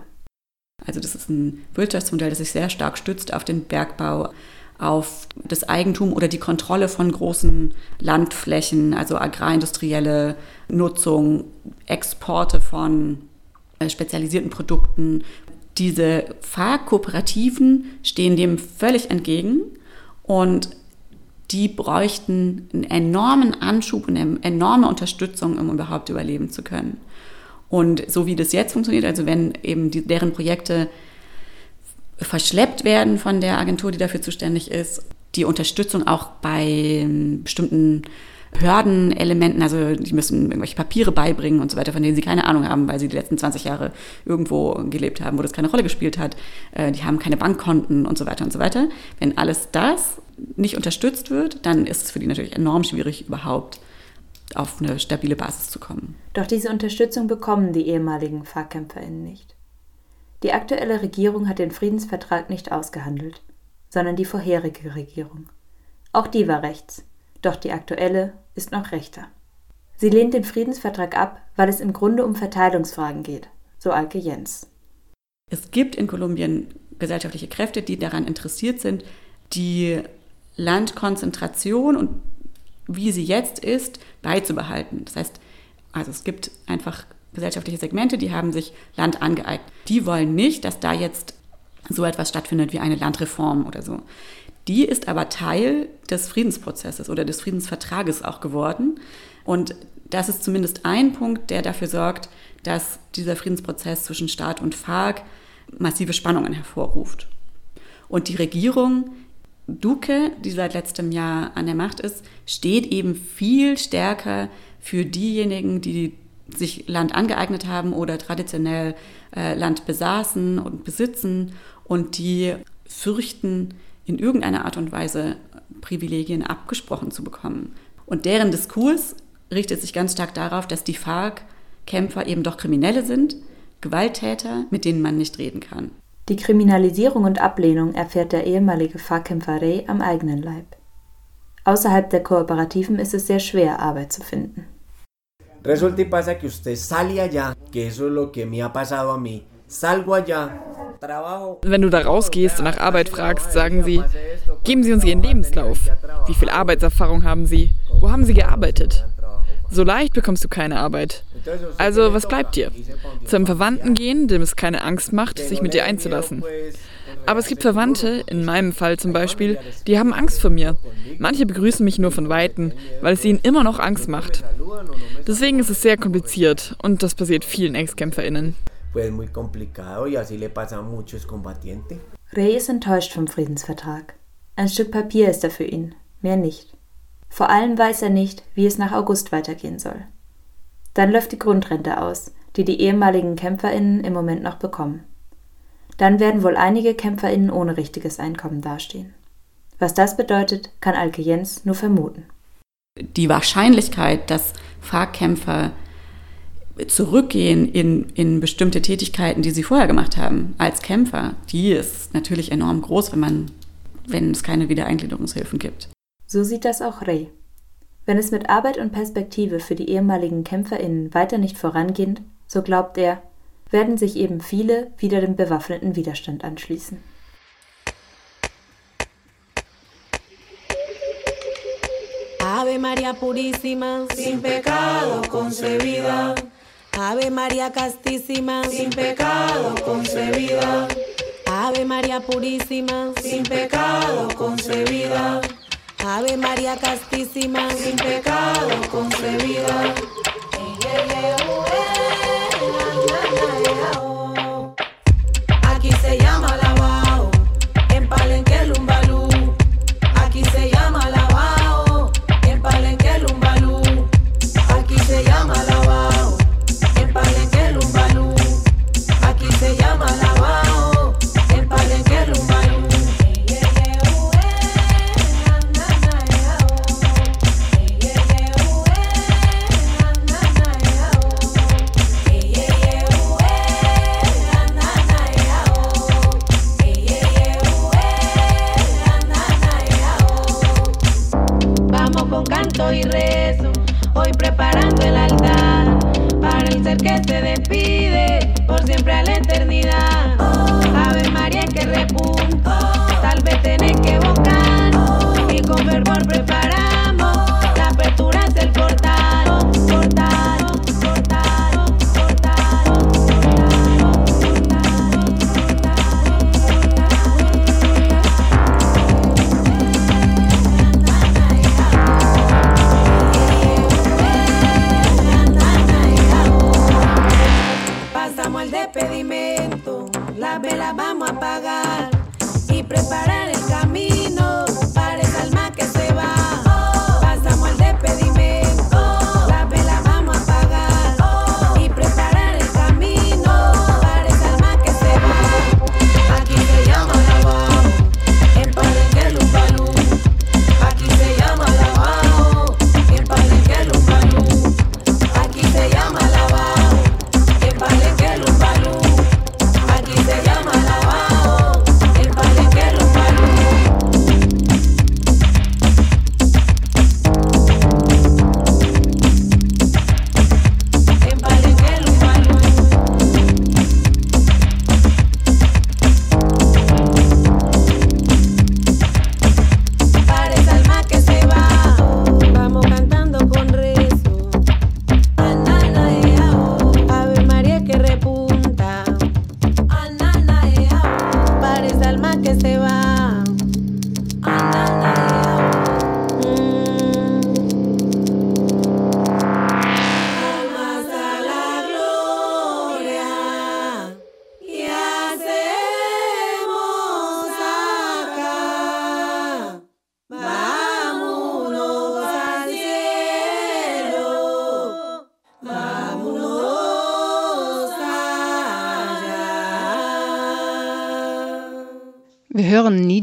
Also das ist ein Wirtschaftsmodell, das sich sehr stark stützt auf den Bergbau, auf das Eigentum oder die Kontrolle von großen Landflächen, also agrarindustrielle Nutzung, Exporte von äh, spezialisierten Produkten, diese Fahrkooperativen stehen dem völlig entgegen und die bräuchten einen enormen Anschub und eine enorme Unterstützung, um überhaupt überleben zu können. Und so wie das jetzt funktioniert, also wenn eben die, deren Projekte verschleppt werden von der Agentur, die dafür zuständig ist, die Unterstützung auch bei bestimmten Hürdenelementen, also die müssen irgendwelche Papiere beibringen und so weiter, von denen sie keine Ahnung haben, weil sie die letzten 20 Jahre irgendwo gelebt haben, wo das keine Rolle gespielt hat. Äh, die haben keine Bankkonten und so weiter und so weiter. Wenn alles das nicht unterstützt wird, dann ist es für die natürlich enorm schwierig, überhaupt auf eine stabile Basis zu kommen. Doch diese Unterstützung bekommen die ehemaligen FARC-KämpferInnen nicht. Die aktuelle Regierung hat den Friedensvertrag nicht ausgehandelt, sondern die vorherige Regierung. Auch die war rechts doch die aktuelle ist noch rechter. Sie lehnt den Friedensvertrag ab, weil es im Grunde um Verteilungsfragen geht, so Alke Jens. Es gibt in Kolumbien gesellschaftliche Kräfte, die daran interessiert sind, die Landkonzentration und wie sie jetzt ist, beizubehalten. Das heißt, also es gibt einfach gesellschaftliche Segmente, die haben sich Land angeeignet. Die wollen nicht, dass da jetzt so etwas stattfindet wie eine Landreform oder so. Die ist aber Teil des Friedensprozesses oder des Friedensvertrages auch geworden. Und das ist zumindest ein Punkt, der dafür sorgt, dass dieser Friedensprozess zwischen Staat und FARC massive Spannungen hervorruft. Und die Regierung Duque, die seit letztem Jahr an der Macht ist, steht eben viel stärker für diejenigen, die sich Land angeeignet haben oder traditionell äh, Land besaßen und besitzen und die fürchten, in irgendeiner Art und Weise Privilegien abgesprochen zu bekommen. Und deren Diskurs richtet sich ganz stark darauf, dass die FARC-Kämpfer eben doch Kriminelle sind, Gewalttäter, mit denen man nicht reden kann. Die Kriminalisierung und Ablehnung erfährt der ehemalige FARC-Kämpfer Rey am eigenen Leib. Außerhalb der Kooperativen ist es sehr schwer, Arbeit zu finden. Resulta y pasa que usted sale allá, que eso es lo que me ha pasado a mí. Salgo allá, wenn du da rausgehst und nach Arbeit fragst, sagen sie, geben Sie uns Ihren Lebenslauf. Wie viel Arbeitserfahrung haben Sie? Wo haben Sie gearbeitet? So leicht bekommst du keine Arbeit. Also, was bleibt dir? Zu einem Verwandten gehen, dem es keine Angst macht, sich mit dir einzulassen. Aber es gibt Verwandte, in meinem Fall zum Beispiel, die haben Angst vor mir. Manche begrüßen mich nur von Weitem, weil es ihnen immer noch Angst macht. Deswegen ist es sehr kompliziert und das passiert vielen ExtkämpferInnen pues muy complicado y así le pasa a muchos combatientes. Ray ist enttäuscht vom Friedensvertrag. Ein Stück Papier ist er für ihn, mehr nicht. Vor allem weiß er nicht, wie es nach August weitergehen soll. Dann läuft die Grundrente aus, die die ehemaligen KämpferInnen im Moment noch bekommen. Dann werden wohl einige KämpferInnen ohne richtiges Einkommen dastehen. Was das bedeutet, kann Alke Jens nur vermuten. Die Wahrscheinlichkeit, dass Fahrkämpfer zurückgehen in, in bestimmte Tätigkeiten, die sie vorher gemacht haben, als Kämpfer, die ist natürlich enorm groß, wenn, man, wenn es keine Wiedereingliederungshilfen gibt. So sieht das auch Ray. Wenn es mit Arbeit und Perspektive für die ehemaligen KämpferInnen weiter nicht vorangeht, so glaubt er, werden sich eben viele wieder dem bewaffneten Widerstand anschließen. Ave María Purísima, sin pecado concebida. Ave María castísima, sin pecado concebida. Ave María purísima, sin pecado concebida. Ave María castísima, sin pecado concebida.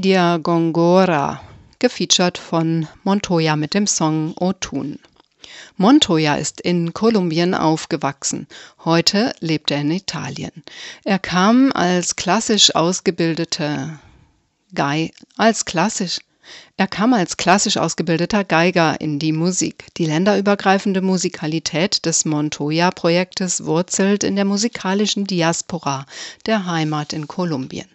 Nidia Gongora, gefeatured von Montoya mit dem Song Otun. Montoya ist in Kolumbien aufgewachsen. Heute lebt er in Italien. Er kam als klassisch ausgebildeter Gei als klassisch er kam als klassisch ausgebildeter Geiger in die Musik. Die länderübergreifende Musikalität des Montoya-Projektes wurzelt in der musikalischen Diaspora der Heimat in Kolumbien.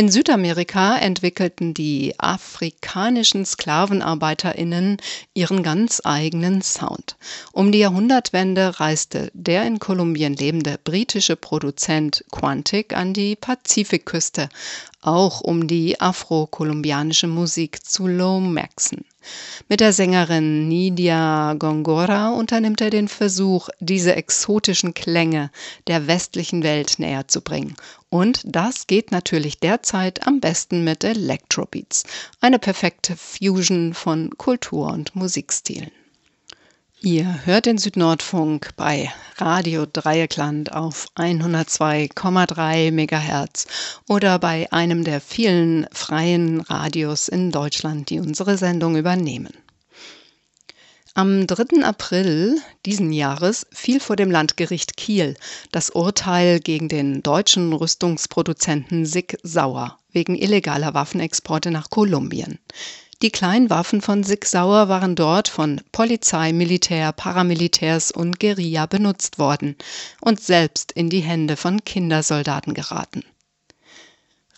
In Südamerika entwickelten die afrikanischen SklavenarbeiterInnen ihren ganz eigenen Sound. Um die Jahrhundertwende reiste der in Kolumbien lebende britische Produzent Quantic an die Pazifikküste, auch um die afro-kolumbianische Musik zu lomaxen. Mit der Sängerin Nidia Gongora unternimmt er den Versuch, diese exotischen Klänge der westlichen Welt näher zu bringen. Und das geht natürlich derzeit am besten mit Electrobeats, eine perfekte Fusion von Kultur und Musikstilen. Ihr hört den Südnordfunk bei Radio Dreieckland auf 102,3 MHz oder bei einem der vielen freien Radios in Deutschland, die unsere Sendung übernehmen. Am 3. April diesen Jahres fiel vor dem Landgericht Kiel das Urteil gegen den deutschen Rüstungsproduzenten Sig Sauer wegen illegaler Waffenexporte nach Kolumbien. Die Kleinwaffen von Sig Sauer waren dort von Polizei, Militär, Paramilitärs und Guerilla benutzt worden und selbst in die Hände von Kindersoldaten geraten.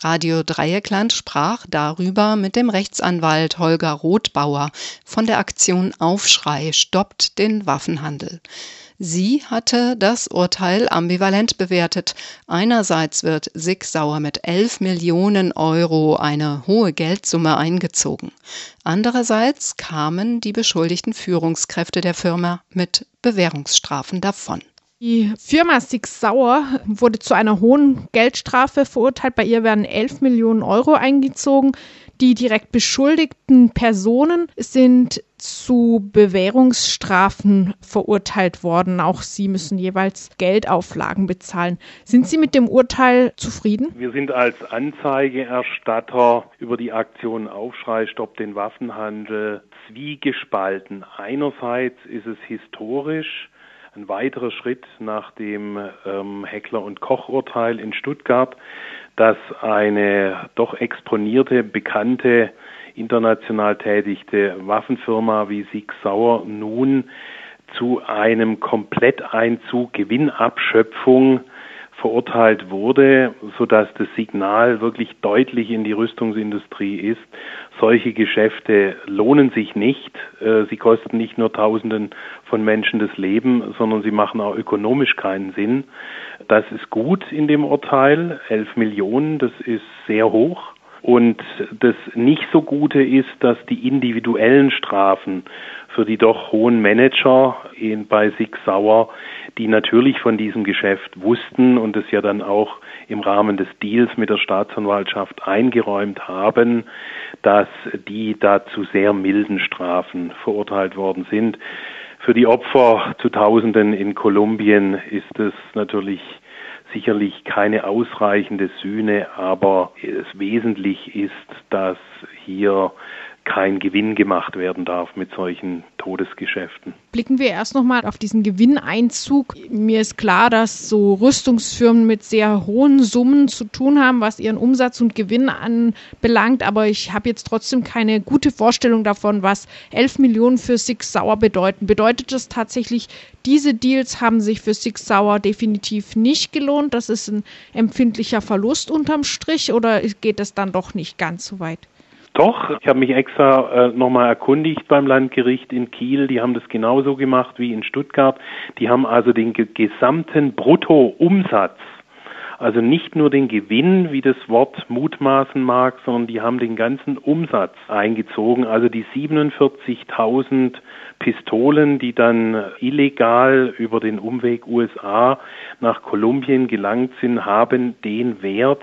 Radio Dreieckland sprach darüber mit dem Rechtsanwalt Holger Rothbauer von der Aktion Aufschrei stoppt den Waffenhandel. Sie hatte das Urteil ambivalent bewertet. Einerseits wird Sig Sauer mit 11 Millionen Euro eine hohe Geldsumme eingezogen. Andererseits kamen die beschuldigten Führungskräfte der Firma mit Bewährungsstrafen davon. Die Firma Sig Sauer wurde zu einer hohen Geldstrafe verurteilt. Bei ihr werden 11 Millionen Euro eingezogen. Die direkt beschuldigten Personen sind zu Bewährungsstrafen verurteilt worden. Auch sie müssen jeweils Geldauflagen bezahlen. Sind Sie mit dem Urteil zufrieden? Wir sind als Anzeigeerstatter über die Aktion Aufschrei Stopp den Waffenhandel zwiegespalten. Einerseits ist es historisch ein weiterer Schritt nach dem ähm, Heckler- und Koch-Urteil in Stuttgart, dass eine doch exponierte, bekannte, international tätigte Waffenfirma wie Sig Sauer nun zu einem Kompletteinzug, Gewinnabschöpfung verurteilt wurde, sodass das Signal wirklich deutlich in die Rüstungsindustrie ist. Solche Geschäfte lohnen sich nicht. Äh, Sie kosten nicht nur Tausenden von Menschen das Leben, sondern sie machen auch ökonomisch keinen Sinn. Das ist gut in dem Urteil. Elf Millionen, das ist sehr hoch. Und das nicht so Gute ist, dass die individuellen Strafen für die doch hohen Manager in, bei Sig Sauer, die natürlich von diesem Geschäft wussten und es ja dann auch im Rahmen des Deals mit der Staatsanwaltschaft eingeräumt haben, dass die da zu sehr milden Strafen verurteilt worden sind. Für die Opfer zu Tausenden in Kolumbien ist es natürlich sicherlich keine ausreichende Sühne, aber es wesentlich ist, dass hier kein Gewinn gemacht werden darf mit solchen Todesgeschäften. Blicken wir erst nochmal auf diesen Gewinneinzug. Mir ist klar, dass so Rüstungsfirmen mit sehr hohen Summen zu tun haben, was ihren Umsatz und Gewinn anbelangt, aber ich habe jetzt trotzdem keine gute Vorstellung davon, was 11 Millionen für Six Sauer bedeuten. Bedeutet das tatsächlich, diese Deals haben sich für Six Sauer definitiv nicht gelohnt? Das ist ein empfindlicher Verlust unterm Strich oder geht es dann doch nicht ganz so weit? Doch, ich habe mich extra äh, nochmal erkundigt beim Landgericht in Kiel. Die haben das genauso gemacht wie in Stuttgart. Die haben also den ge gesamten Bruttoumsatz, also nicht nur den Gewinn, wie das Wort mutmaßen mag, sondern die haben den ganzen Umsatz eingezogen. Also die 47.000 Pistolen, die dann illegal über den Umweg USA nach Kolumbien gelangt sind, haben den Wert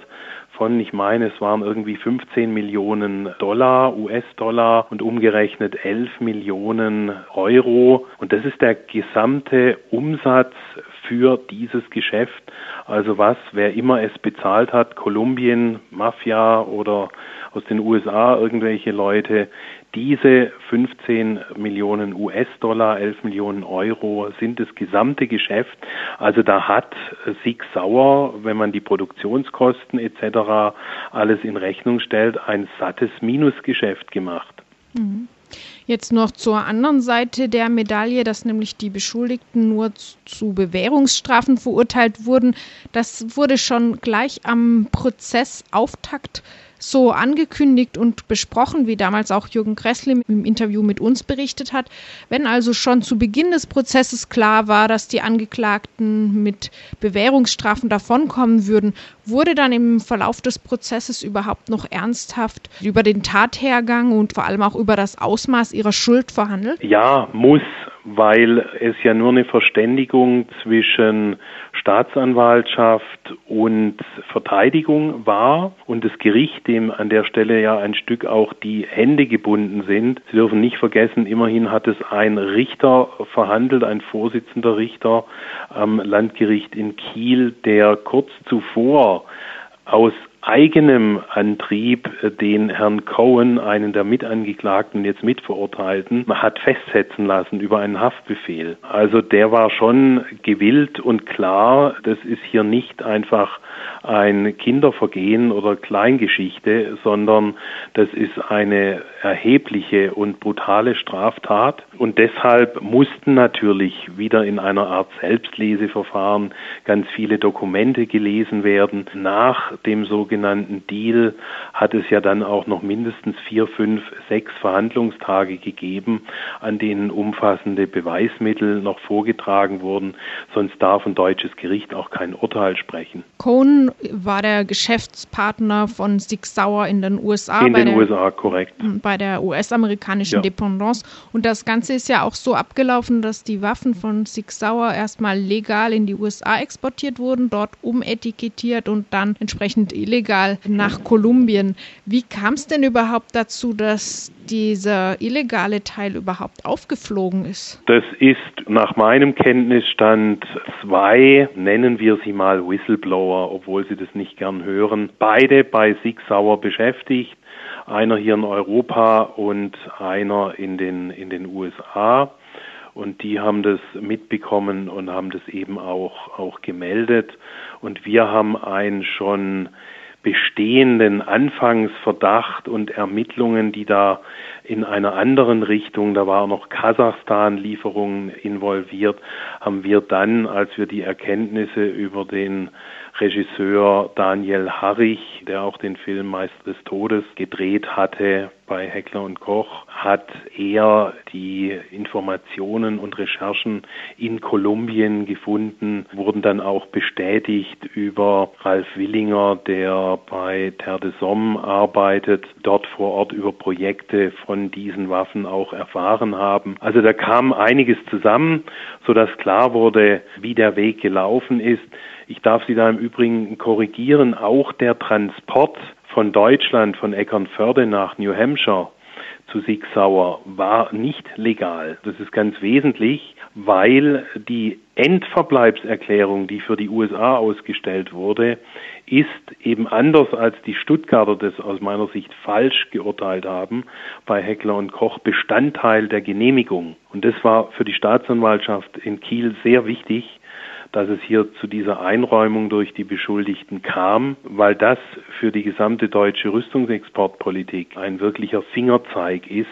von, ich meine, es waren irgendwie 15 Millionen Dollar, US-Dollar und umgerechnet 11 Millionen Euro. Und das ist der gesamte Umsatz für dieses Geschäft. Also was, wer immer es bezahlt hat, Kolumbien, Mafia oder aus den USA irgendwelche Leute, diese 15 Millionen US-Dollar, 11 Millionen Euro sind das gesamte Geschäft. Also da hat Sig Sauer, wenn man die Produktionskosten etc. alles in Rechnung stellt, ein sattes Minusgeschäft gemacht. Mhm. Jetzt noch zur anderen Seite der Medaille, dass nämlich die Beschuldigten nur zu Bewährungsstrafen verurteilt wurden. Das wurde schon gleich am Prozessauftakt so angekündigt und besprochen, wie damals auch Jürgen Kressle im Interview mit uns berichtet hat. Wenn also schon zu Beginn des Prozesses klar war, dass die Angeklagten mit Bewährungsstrafen davonkommen würden, wurde dann im Verlauf des Prozesses überhaupt noch ernsthaft über den Tathergang und vor allem auch über das Ausmaß ihrer Schuld verhandelt? Ja, muss weil es ja nur eine Verständigung zwischen Staatsanwaltschaft und Verteidigung war und das Gericht, dem an der Stelle ja ein Stück auch die Hände gebunden sind. Sie dürfen nicht vergessen, immerhin hat es ein Richter verhandelt, ein Vorsitzender Richter am Landgericht in Kiel, der kurz zuvor aus eigenem Antrieb den Herrn Cohen, einen der Mitangeklagten, jetzt mitverurteilten, hat festsetzen lassen über einen Haftbefehl. Also der war schon gewillt und klar, das ist hier nicht einfach ein Kindervergehen oder Kleingeschichte, sondern das ist eine erhebliche und brutale Straftat. Und deshalb mussten natürlich wieder in einer Art Selbstleseverfahren ganz viele Dokumente gelesen werden. Nach dem sogenannten Deal hat es ja dann auch noch mindestens vier, fünf, sechs Verhandlungstage gegeben, an denen umfassende Beweismittel noch vorgetragen wurden. Sonst darf ein deutsches Gericht auch kein Urteil sprechen. Cohn war der Geschäftspartner von Sig Sauer in den USA. In den der, USA, korrekt. Bei der US-amerikanischen Ja. Dependance. Und das Ganze ist ja auch so abgelaufen, dass die Waffen von Sig Sauer erstmal legal in die USA exportiert wurden, dort umetikettiert und dann entsprechend illegal nach Kolumbien. Wie kam es denn überhaupt dazu, dass dieser illegale Teil überhaupt aufgeflogen ist? Das ist nach meinem Kenntnisstand zwei, nennen wir sie mal Whistleblower, obwohl sie das nicht gern hören, beide bei Sig Sauer beschäftigt. Einer hier in Europa und einer in den, in den USA. Und die haben das mitbekommen und haben das eben auch, auch gemeldet. Und wir haben einen schon bestehenden Anfangsverdacht und Ermittlungen, die da in einer anderen Richtung, da war noch Kasachstan-Lieferungen involviert, haben wir dann, als wir die Erkenntnisse über den Regisseur Daniel Harrich, der auch den Film Meister des Todes gedreht hatte bei Heckler und Koch, hat er die Informationen und Recherchen in Kolumbien gefunden, wurden dann auch bestätigt über Ralf Willinger, der bei Terre de Somme arbeitet, dort vor Ort über Projekte von diesen Waffen auch erfahren haben. Also da kam einiges zusammen, sodass klar wurde, wie der Weg gelaufen ist. Ich darf Sie da im Übrigen korrigieren, auch der Transport von Deutschland, von Eckernförde nach New Hampshire zu Sig Sauer war nicht legal. Das ist ganz wesentlich, weil die Endverbleibserklärung, die für die USA ausgestellt wurde, ist eben anders als die Stuttgarter das aus meiner Sicht falsch geurteilt haben, bei Heckler und Koch Bestandteil der Genehmigung. Und das war für die Staatsanwaltschaft in Kiel sehr wichtig, dass es hier zu dieser Einräumung durch die Beschuldigten kam, weil das für die gesamte deutsche Rüstungsexportpolitik ein wirklicher Fingerzeig ist,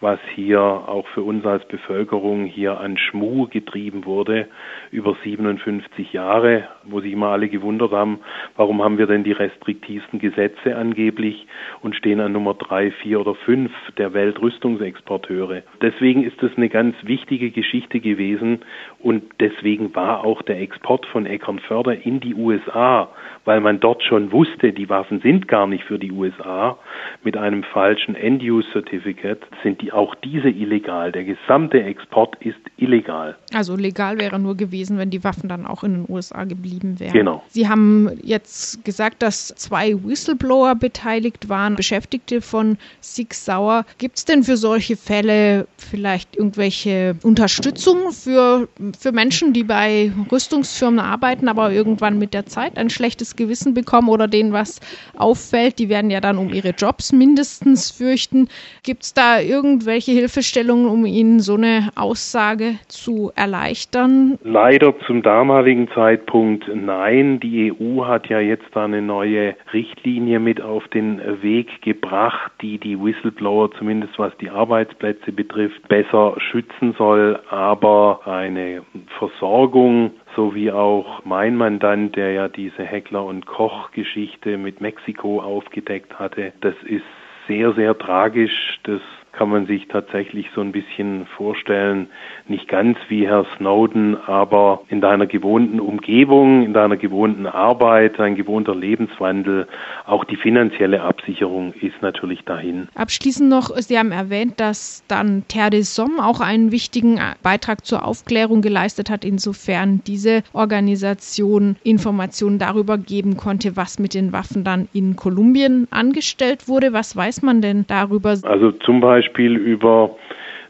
was hier auch für uns als Bevölkerung hier an Schmu getrieben wurde über 57 Jahre, wo sich immer alle gewundert haben, warum haben wir denn die restriktivsten Gesetze angeblich und stehen an Nummer drei, vier oder fünf der Weltrüstungsexporteure. Deswegen ist das eine ganz wichtige Geschichte gewesen und deswegen war auch der Export von Eckernförder in die USA, weil man dort schon wusste, die Waffen sind gar nicht für die USA, mit einem falschen End-Use-Certificate sind die auch diese illegal. Der gesamte Export ist illegal. Also legal wäre nur gewesen, wenn die Waffen dann auch in den USA geblieben wären. Genau. Sie haben jetzt gesagt, dass zwei Whistleblower beteiligt waren, Beschäftigte von Sig Sauer. Gibt es denn für solche Fälle vielleicht irgendwelche Unterstützung für, für Menschen, die bei Rüstungsfirmen arbeiten, aber irgendwann mit der Zeit ein schlechtes Gewissen bekommen oder denen was auffällt? Die werden ja dann um ihre Jobs mindestens fürchten. Gibt es da irgendwelche Hilfestellungen, um ihnen so eine Aussage zu erleichtern? Leider zum damaligen Zeitpunkt nein. Die EU hat ja jetzt da eine neue Richtlinie mit auf den Weg gebracht, die die Whistleblower zumindest was die Arbeitsplätze betrifft besser schützen soll. Aber eine Versorgung so wie auch mein Mandant, der ja diese Heckler und Koch Geschichte mit Mexiko aufgedeckt hatte, das ist sehr, sehr tragisch. Das kann man sich tatsächlich so ein bisschen vorstellen, nicht ganz wie Herr Snowden, aber in deiner gewohnten Umgebung, in deiner gewohnten Arbeit, dein gewohnter Lebenswandel, auch die finanzielle Absicherung ist natürlich dahin. Abschließend noch, Sie haben erwähnt, dass dann Terre de Somme auch einen wichtigen Beitrag zur Aufklärung geleistet hat, insofern diese Organisation Informationen darüber geben konnte, was mit den Waffen dann in Kolumbien angestellt wurde. Was weiß man denn darüber? Also zum Beispiel Beispiel über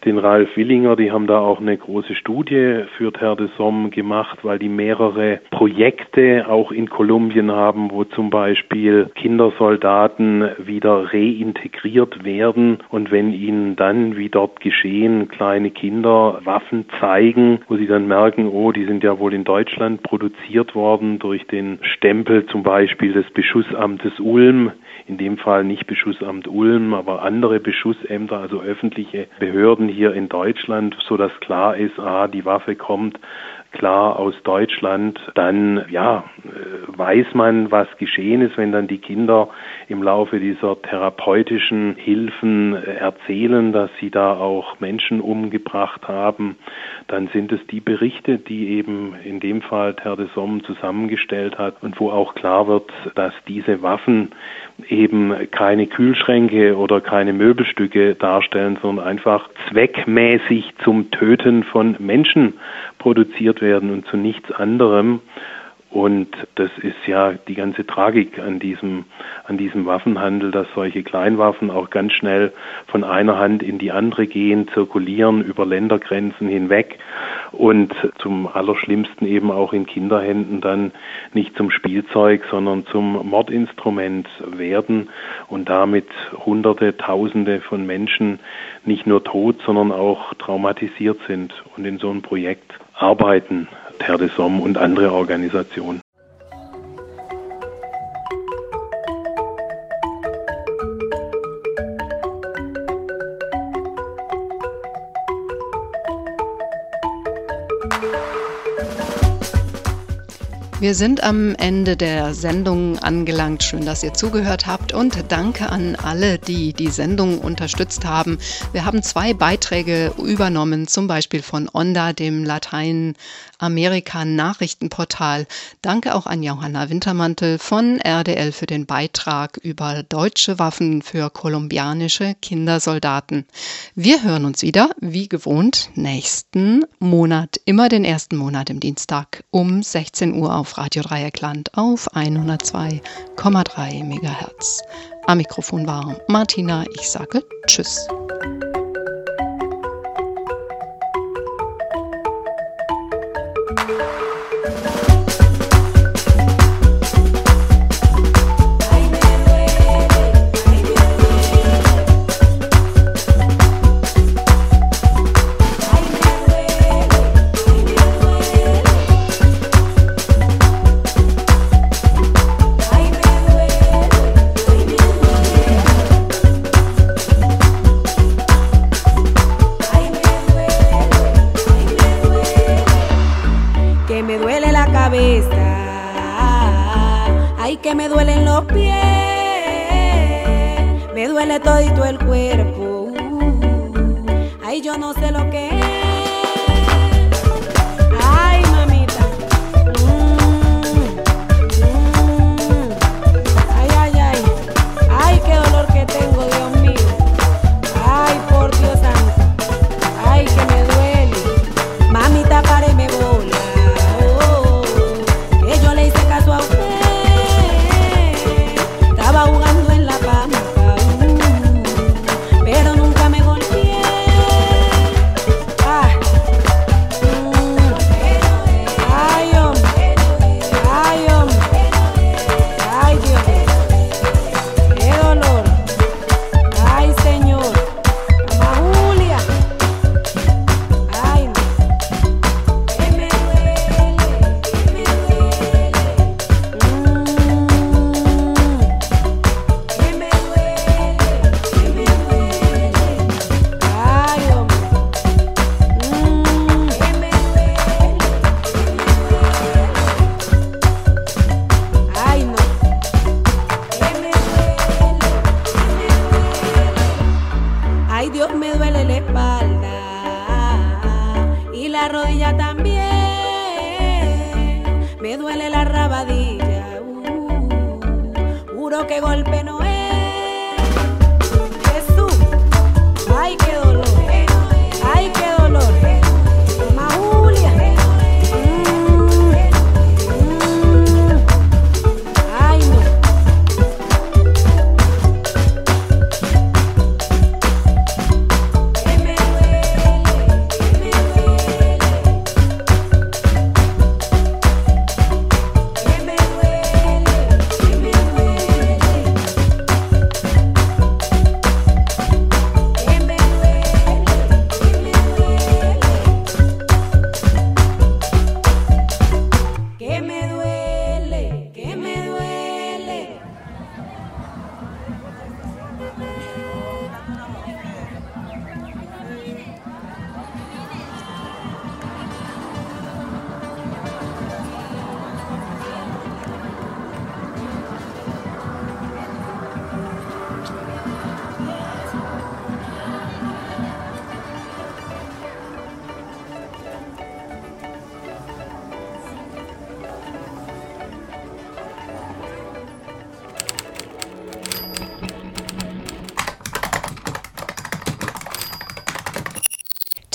den Ralf Willinger, die haben da auch eine große Studie für Terre de Somme gemacht, weil die mehrere Projekte auch in Kolumbien haben, wo zum Beispiel Kindersoldaten wieder reintegriert werden. Und wenn ihnen dann, wie dort geschehen, kleine Kinder Waffen zeigen, wo sie dann merken, oh, die sind ja wohl in Deutschland produziert worden durch den Stempel zum Beispiel des Beschussamtes Ulm, in dem Fall nicht Beschussamt Ulm, aber andere Beschussämter, also öffentliche Behörden hier in Deutschland, so dass klar ist, ah, die Waffe kommt klar aus Deutschland, dann ja, weiß man, was geschehen ist, wenn dann die Kinder im Laufe dieser therapeutischen Hilfen erzählen, dass sie da auch Menschen umgebracht haben, dann sind es die Berichte, die eben in dem Fall Terre de Somme zusammengestellt hat und wo auch klar wird, dass diese Waffen eben keine Kühlschränke oder keine Möbelstücke darstellen, sondern einfach zweckmäßig zum Töten von Menschen produziert werden und zu nichts anderem. Und das ist ja die ganze Tragik an diesem, an diesem Waffenhandel, dass solche Kleinwaffen auch ganz schnell von einer Hand in die andere gehen, zirkulieren über Ländergrenzen hinweg und zum Allerschlimmsten eben auch in Kinderhänden dann nicht zum Spielzeug, sondern zum Mordinstrument werden und damit Hunderte, Tausende von Menschen nicht nur tot, sondern auch traumatisiert sind und in so einem Projekt arbeiten. Terre de Somme und andere Organisationen. Wir sind am Ende der Sendung angelangt. Schön, dass ihr zugehört habt und danke an alle, die die Sendung unterstützt haben. Wir haben zwei Beiträge übernommen, zum Beispiel von Onda, dem Lateinamerika-Nachrichtenportal. Danke auch an Johanna Wintermantel von RDL für den Beitrag über deutsche Waffen für kolumbianische Kindersoldaten. Wir hören uns wieder, wie gewohnt, nächsten Monat, immer den ersten Monat im Dienstag um 16 Uhr auf Radio Dreieckland auf 102,3 MHz. Am Mikrofon war Martina. Ich sage Tschüss. todito el cuerpo.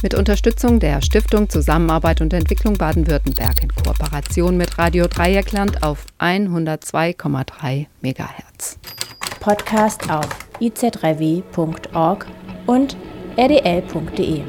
Mit Unterstützung der Stiftung Zusammenarbeit und Entwicklung Baden-Württemberg in Kooperation mit Radio Dreieckland auf 102,3 MHz. Podcast auf iz3w.org und rdl.de.